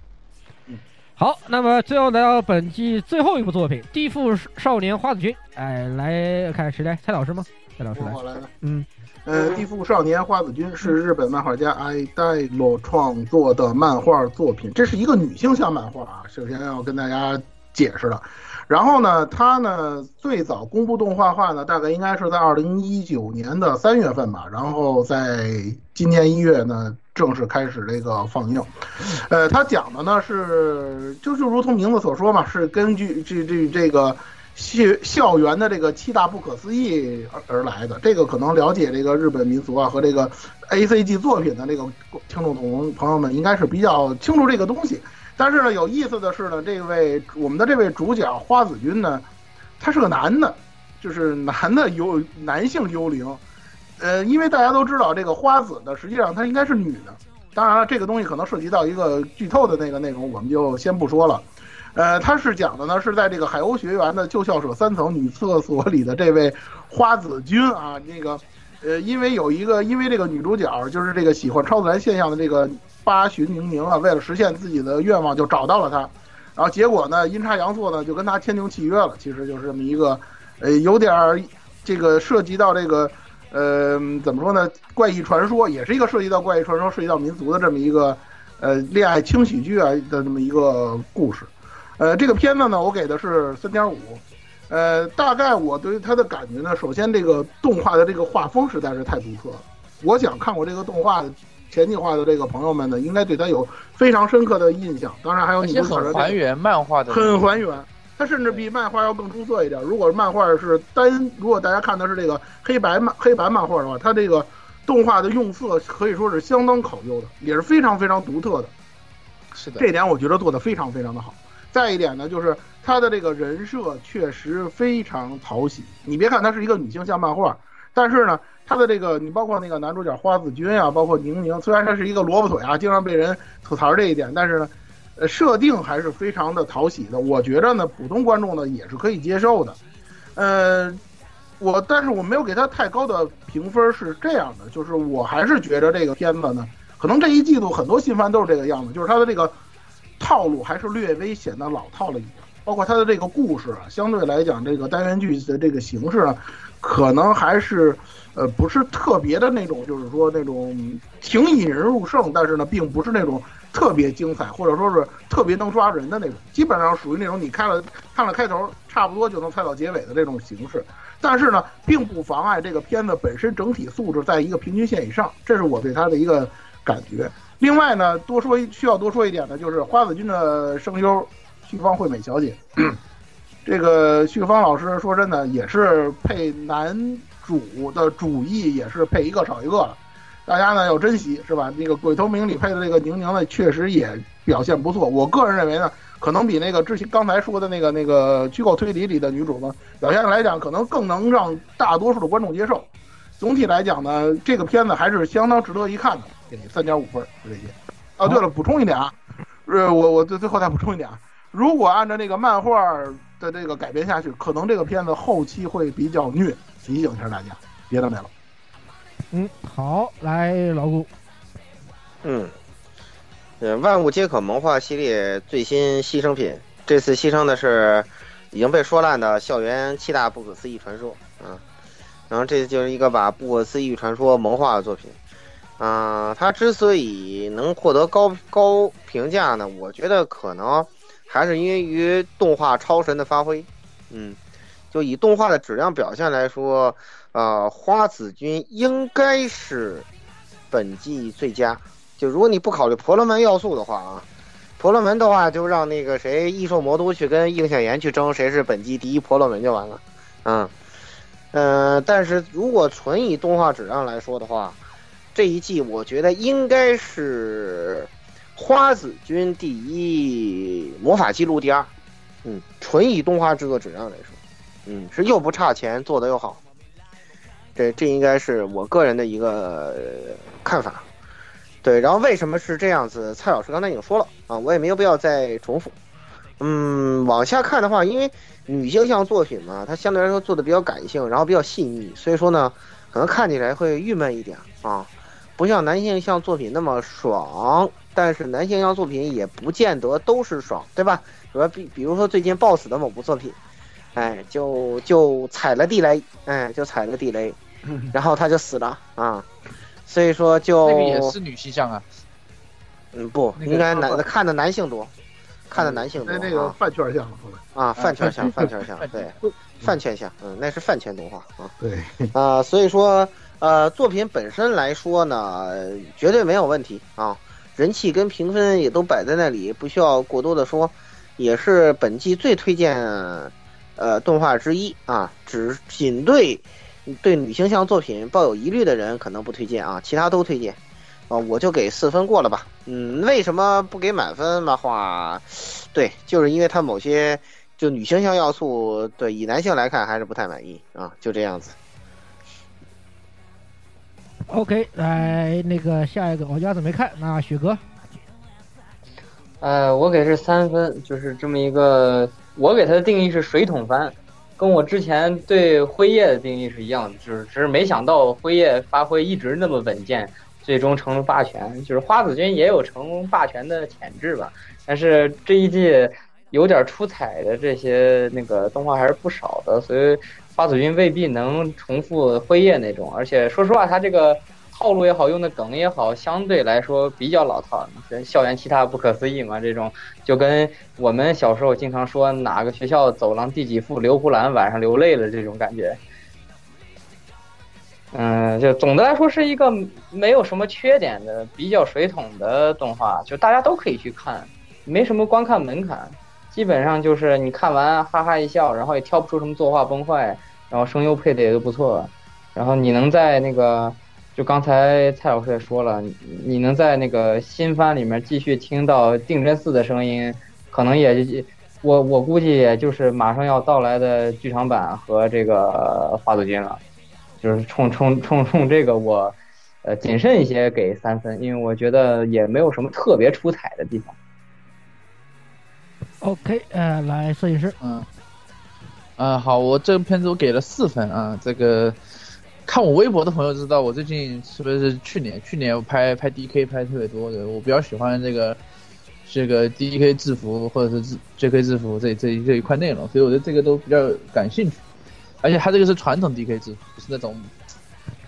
好，那么最后来到本季最后一部作品《地缚少年花子君》，哎，来看谁来？蔡老师吗？蔡老师来。嗯，呃，《地缚少年花子君》是日本漫画家爱戴罗创作的漫画作品，这是一个女性向漫画啊。首先要跟大家解释的。然后呢，它呢最早公布动画化呢，大概应该是在二零一九年的三月份吧。然后在今年一月呢，正式开始这个放映。呃，它讲的呢是，就就如同名字所说嘛，是根据这这这个校校园的这个七大不可思议而而来的。这个可能了解这个日本民俗啊和这个 A C G 作品的这个听众同朋友们应该是比较清楚这个东西。但是呢，有意思的是呢，这位我们的这位主角花子君呢，他是个男的，就是男的幽男性幽灵。呃，因为大家都知道这个花子呢，实际上她应该是女的。当然了，这个东西可能涉及到一个剧透的那个内容，我们就先不说了。呃，它是讲的呢，是在这个海鸥学园的旧校舍三层女厕所里的这位花子君啊，那个呃，因为有一个，因为这个女主角就是这个喜欢超自然现象的这个八旬宁宁啊，为了实现自己的愿望，就找到了他，然后结果呢，阴差阳错呢，就跟他签订契约了。其实就是这么一个，呃，有点儿这个涉及到这个，呃，怎么说呢？怪异传说也是一个涉及到怪异传说、涉及到民族的这么一个，呃，恋爱轻喜剧啊的这么一个故事。呃，这个片子呢，我给的是三点五。呃，大概我对于它的感觉呢，首先这个动画的这个画风实在是太独特了。我想看过这个动画的前进画的这个朋友们呢，应该对它有非常深刻的印象。当然还有你不是很还原漫画的，很还原，它甚至比漫画要更出色一点。如果漫画是单，如果大家看的是这个黑白漫黑白漫画的话，它这个动画的用色可以说是相当考究的，也是非常非常独特的。是的，这点我觉得做得非常非常的好。再一点呢，就是他的这个人设确实非常讨喜。你别看它是一个女性向漫画，但是呢，他的这个你包括那个男主角花子君啊，包括宁宁，虽然他是一个萝卜腿啊，经常被人吐槽这一点，但是呢，呃，设定还是非常的讨喜的。我觉着呢，普通观众呢也是可以接受的。呃，我但是我没有给他太高的评分，是这样的，就是我还是觉着这个片子呢，可能这一季度很多新番都是这个样子，就是他的这个套路还是略微显得老套了一点，包括他的这个故事啊，相对来讲，这个单元剧的这个形式呢，可能还是呃不是特别的那种，就是说那种挺引人入胜，但是呢，并不是那种特别精彩，或者说是特别能抓人的那种，基本上属于那种你看了看了开头，差不多就能猜到结尾的这种形式。但是呢，并不妨碍这个片子本身整体素质在一个平均线以上，这是我对它的一个感觉。另外呢，多说一需要多说一点呢，就是花子君的声优旭方惠美小姐，这个旭方老师说真的也是配男主的主意，也是配一个少一个了。大家呢要珍惜，是吧？那个鬼头明里配的这个宁宁呢，确实也表现不错。我个人认为呢，可能比那个之前刚才说的那个那个虚构推理里的女主呢，表现来讲，可能更能让大多数的观众接受。总体来讲呢，这个片子还是相当值得一看的，给三点五分，就这些。哦，对了，补充一点啊，呃，我我最最后再补充一点啊，如果按照那个漫画的这个改编下去，可能这个片子后期会比较虐，提醒一下大家，别的没了。嗯，好，来老顾，嗯，呃，万物皆可萌化系列最新牺牲品，这次牺牲的是已经被说烂的校园七大不可思议传说啊，然后这就是一个把不可思议传说萌化的作品，啊，它之所以能获得高高评价呢，我觉得可能还是因为于动画超神的发挥，嗯，就以动画的质量表现来说。呃，花子君应该是本季最佳。就如果你不考虑婆罗门要素的话啊，婆罗门的话就让那个谁异兽魔都去跟应向岩去争谁是本季第一婆罗门就完了。嗯，呃，但是如果纯以动画质量来说的话，这一季我觉得应该是花子君第一，魔法记录第二。嗯，纯以动画制作质量来说，嗯，是又不差钱，做的又好。这这应该是我个人的一个看法，对。然后为什么是这样子？蔡老师刚才已经说了啊，我也没有必要再重复。嗯，往下看的话，因为女性向作品嘛，它相对来说做的比较感性，然后比较细腻，所以说呢，可能看起来会郁闷一点啊，不像男性向作品那么爽。但是男性向作品也不见得都是爽，对吧？比比比如说最近 BOSS 的某部作品，哎，就就踩了地雷，哎，就踩了地雷。然后他就死了啊，所以说就那个也是女性向啊，嗯不，应该男看的男性多，看的男性多。那个饭圈向啊，饭圈向，饭圈向，对，饭圈向，嗯，那是饭圈动画啊。对啊，所以说呃，作品本身来说呢，绝对没有问题啊，人气跟评分也都摆在那里，不需要过多的说，也是本季最推荐呃动画之一啊，只仅对。对女性向作品抱有疑虑的人可能不推荐啊，其他都推荐，啊，我就给四分过了吧。嗯，为什么不给满分的话？对，就是因为它某些就女性向要素，对以男性来看还是不太满意啊，就这样子。OK，来那个下一个，我家子没看，那雪哥，呃，我给是三分，就是这么一个，我给他的定义是水桶番。跟我之前对辉夜的定义是一样的，就是只是没想到辉夜发挥一直那么稳健，最终成了霸权。就是花子君也有成霸权的潜质吧，但是这一季有点出彩的这些那个动画还是不少的，所以花子君未必能重复辉夜那种。而且说实话，他这个。套路也好，用的梗也好，相对来说比较老套。校园其他不可思议嘛，这种就跟我们小时候经常说哪个学校走廊第几副刘胡兰晚上流泪了这种感觉。嗯，就总的来说是一个没有什么缺点的比较水桶的动画，就大家都可以去看，没什么观看门槛，基本上就是你看完哈哈一笑，然后也挑不出什么作画崩坏，然后声优配的也都不错，然后你能在那个。就刚才蔡老师也说了，你能在那个新番里面继续听到定真寺的声音，可能也，我我估计也就是马上要到来的剧场版和这个花子君了，就是冲冲冲冲这个我，呃谨慎一些给三分，因为我觉得也没有什么特别出彩的地方。OK，呃，来摄影师，嗯，嗯，好，我这个片子我给了四分啊，这个。看我微博的朋友知道，我最近是不是去年？去年我拍拍 DK 拍特别多的，我比较喜欢这个这个 DK 制服或者是 JK 制服这这这一块内容，所以我对这个都比较感兴趣。而且它这个是传统 DK 制服，不是那种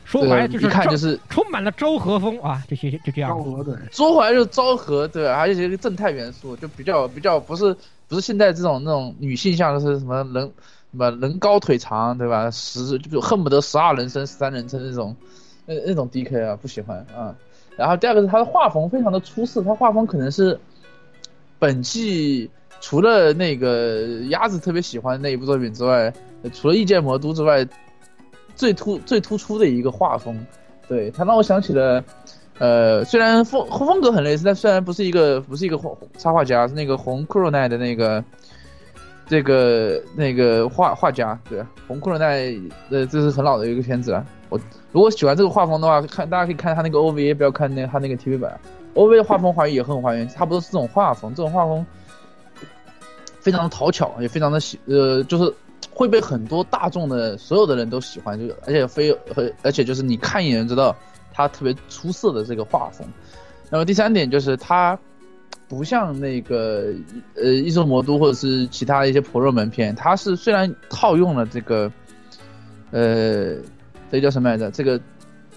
说白了就是一看就是充满了昭和风啊，这些就这样昭。和对，说回来就是昭和，对，还有一些正太元素，就比较比较不是不是现在这种那种女性向的是什么人什么人高腿长，对吧？十就恨不得十二人称、十三人称那种那那种 DK 啊，不喜欢啊。然后第二个是他的画风非常的出色，他画风可能是本季除了那个鸭子特别喜欢那一部作品之外，除了《异界魔都》之外，最突最突出的一个画风。对，他让我想起了，呃，虽然风风格很类似，但虽然不是一个不是一个画插画家，是那个红库洛奈的那个这个那个画画家，对，红库洛奈，呃，这是很老的一个片子了。我如果喜欢这个画风的话，看大家可以看他那个 OVA，不要看那他那个 TV 版，OVA 的画风还原也很还原，差不多是这种画风，这种画风非常的讨巧，也非常的喜，呃，就是会被很多大众的所有的人都喜欢，就而且非而而且就是你看一眼就知道他特别出色的这个画风。那么第三点就是他不像那个呃《异兽魔都》或者是其他一些婆热门片，它是虽然套用了这个呃这叫什么来着？这个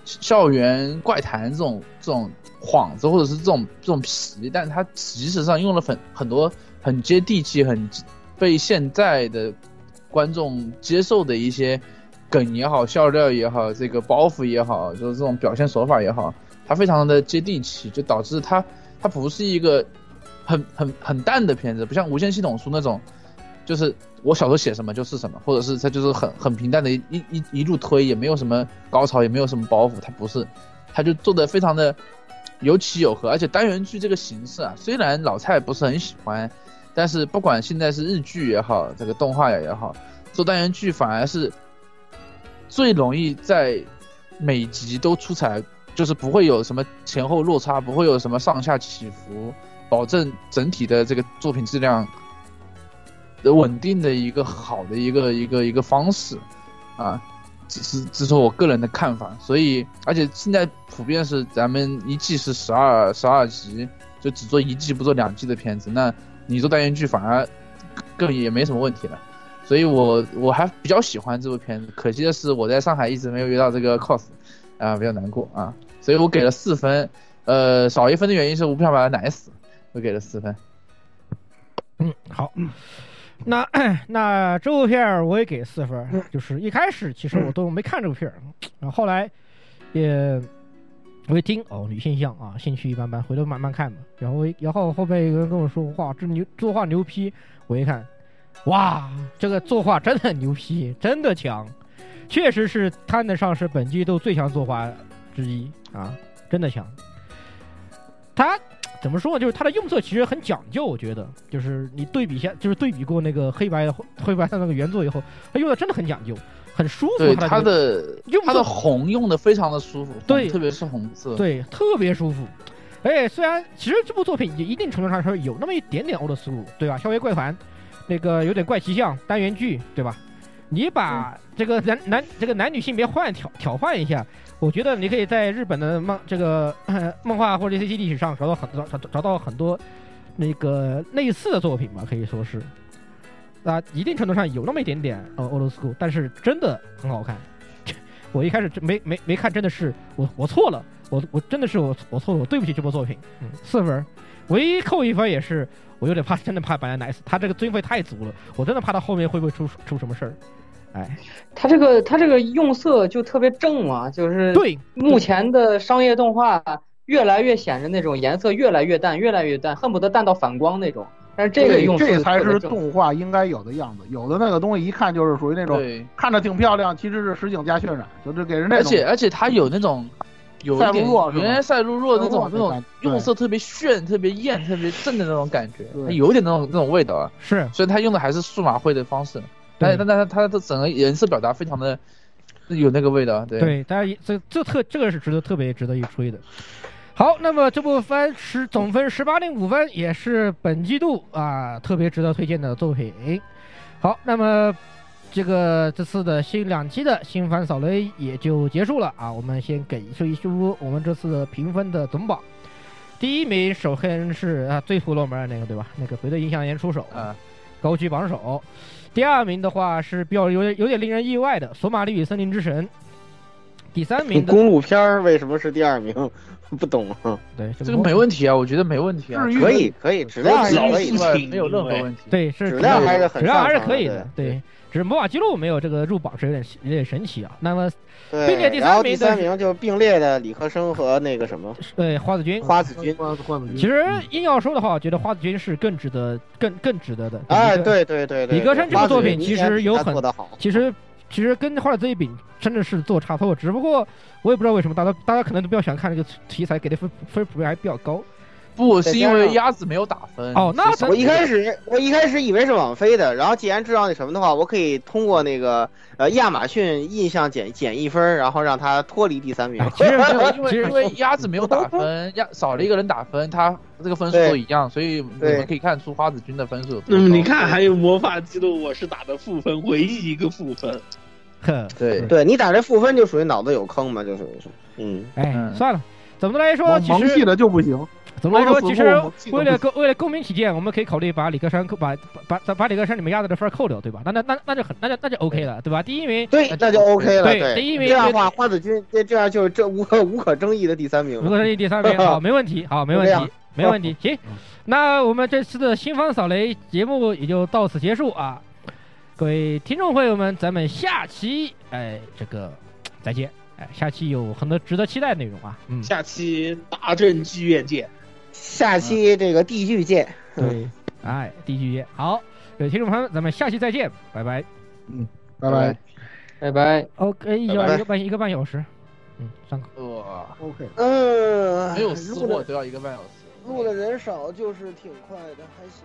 校园怪谈这种这种幌子或者是这种这种皮，但它其实上用了很很多很接地气、很被现在的观众接受的一些梗也好、笑料也好、这个包袱也好，就是这种表现手法也好，它非常的接地气，就导致它它不是一个很很很淡的片子，不像无限系统书那种，就是我小时候写什么就是什么，或者是它就是很很平淡的一一一一路推，也没有什么高潮，也没有什么包袱，它不是，它就做的非常的有起有合，而且单元剧这个形式啊，虽然老蔡不是很喜欢，但是不管现在是日剧也好，这个动画也好，做单元剧反而是最容易在每集都出彩，就是不会有什么前后落差，不会有什么上下起伏，保证整体的这个作品质量稳定的一个好的一个一个一个方式，啊，只是只是我个人的看法。所以，而且现在普遍是咱们一季是十二十二集，就只做一季不做两季的片子，那你做单元剧反而更也没什么问题了。所以我我还比较喜欢这部片子，可惜的是我在上海一直没有遇到这个 cos，啊，比较难过啊，所以我给了四分，呃，少一分的原因是我不想把它奶死，我给了四分。嗯，好。那 那这部片儿我也给四分，就是一开始其实我都没看这部片儿，然后后来也我一听哦女性向啊，兴趣一般般，回头慢慢看吧。然后然后后面有个人跟我说哇这牛作画牛批，我一看哇这个作画真的牛批，真的强，确实是摊得上是本季度最强作画之一啊，真的强。他怎么说呢？就是它的用色其实很讲究，我觉得，就是你对比一下，就是对比过那个黑白的黑白的那个原作以后，它用的真的很讲究，很舒服。对它它的的用它的红用的非常的舒服，对特别是红色，对特别舒服。哎，虽然其实这部作品也一定程度上说有那么一点点 old school，对吧？校园怪谈，那个有点怪奇像单元剧，对吧？你把这个男男这个男女性别换调调换一下，我觉得你可以在日本的漫这个、呃、漫画或者 C G 历史上找到很找找找到很多那个类似的作品吧，可以说是。啊，一定程度上有那么一点点呃 old school，但是真的很好看。我一开始真没没没看，真的是我我错了，我我真的是我我错了，我对不起这部作品，嗯，四分，唯一扣一分也是我有点怕，真的怕把他奶死，他这个经费太足了，我真的怕他后面会不会出出什么事儿，哎，它这个它这个用色就特别正嘛，就是对，目前的商业动画越来越显着那种颜色越来越淡，越来越淡，恨不得淡到反光那种。但是这个用色这才是动画应该有的样子。有的那个东西一看就是属于那种对，看着挺漂亮，其实是实景加渲染，就是给人那而。且而且它有那种。有赛璐一点珞原来赛璐珞那种那种用色特别炫、特别艳、特别正的那种感觉，对它有点那种那种味道啊。是所以它用的还是数码绘的方式，但是但但它它的整个颜色表达非常的有那个味道，对。对，大家这这特这个是值得特别值得一吹的。好，那么这部番十总分十八点五分，也是本季度啊特别值得推荐的作品。好，那么这个这次的新两期的新番扫雷也就结束了啊。我们先给出一出我们这次的评分的总榜。第一名首先是啊最普罗门的那个对吧？那个回对印象岩出手啊，高居榜首。第二名的话是比较有点有点令人意外的《索马里与森林之神》，第三名的 公路片儿为什么是第二名？不懂啊。对这个没问题啊，我觉得没问题啊，可以可以，质量还是老可以没有任何问题。对是质量还是很质量还是可以的，对对，只是魔法记录没有这个入榜是有点有点神奇啊。那么，并列第三名的第三名就并列的理科生和那个什么对花子君，花子君。换换子君其实硬要说的话，我觉得花子君是更值得更更值得的。哎，对对对对，理科生这部作品其实有很做的好，其实其实跟花子这一比真的是做差错，只不过我也不知道为什么大家大家可能都比较喜欢看这个题材，给的分分普遍还比较高。不是因为鸭子没有打分哦那是我一开始我一开始以为是网飞的，然后既然知道那什么的话，我可以通过那个呃亚马逊印象减减一分，然后让他脱离第三名哎。其实没有，因为其实因为鸭子没有打分，鸭少了一个人打分，他这个分数都一样，所以你们可以看出花子君的分数。那么你看，还有魔法记录，我是打的负分，唯一一个负分。哼，对，对你打这负分就属于脑子有坑嘛，就属于是，嗯，哎，嗯算了。怎么来说，其萌萌系实的就不行。怎么来说，其实为了不公为了公平起见，我们可以考虑把李克山把把把把李克山里面压的的分扣掉，对吧？那那那那就很那就那就 OK 了，对吧？第一名对，那就 OK 了。对第一名这样的话，花子君这这样就是这无可无可争议的第三名无可争议第三名，好，没问题，好，没问题没问题。行，那我们这次的新方扫雷节目也就到此结束啊！各位听众朋友们，咱们下期哎这个再见，哎，下期有很多值得期待的内容啊，嗯，下期大正剧院见。下期这个地剧见。对，哎，地剧见，好，各位听众朋友们，咱们下期再见，拜拜。嗯拜拜。拜拜。OK，一拜拜小一个半一个半小时，嗯，上课。哇，OK，嗯，没有私录的货都要一个半小时。录的人少，就是挺快的，还行。